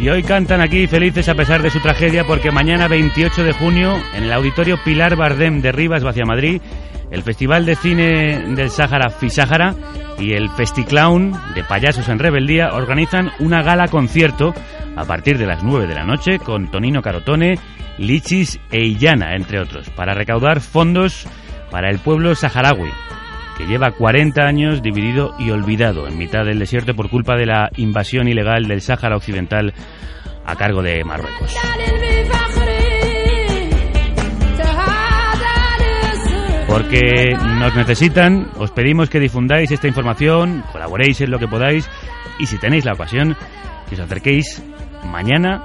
Y hoy cantan aquí felices a pesar de su tragedia porque mañana 28 de junio en el auditorio Pilar Bardem de Rivas hacia Madrid el Festival de Cine del Sáhara Fisáhara y el Festiclown de Payasos en Rebeldía organizan una gala concierto a partir de las 9 de la noche con Tonino Carotone, Lichis e Illana, entre otros, para recaudar fondos para el pueblo saharaui, que lleva 40 años dividido y olvidado en mitad del desierto por culpa de la invasión ilegal del Sáhara Occidental a cargo de Marruecos. Porque nos necesitan, os pedimos que difundáis esta información, colaboréis en lo que podáis y si tenéis la ocasión, que os acerquéis mañana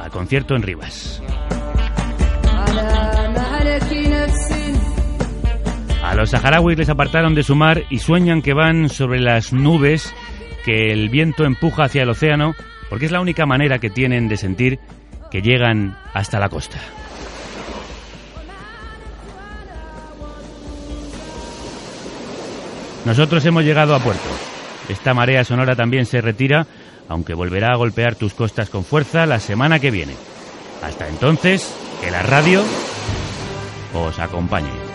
al concierto en Rivas. A los saharauis les apartaron de su mar y sueñan que van sobre las nubes que el viento empuja hacia el océano porque es la única manera que tienen de sentir que llegan hasta la costa. Nosotros hemos llegado a puerto. Esta marea sonora también se retira, aunque volverá a golpear tus costas con fuerza la semana que viene. Hasta entonces, que la radio os acompañe.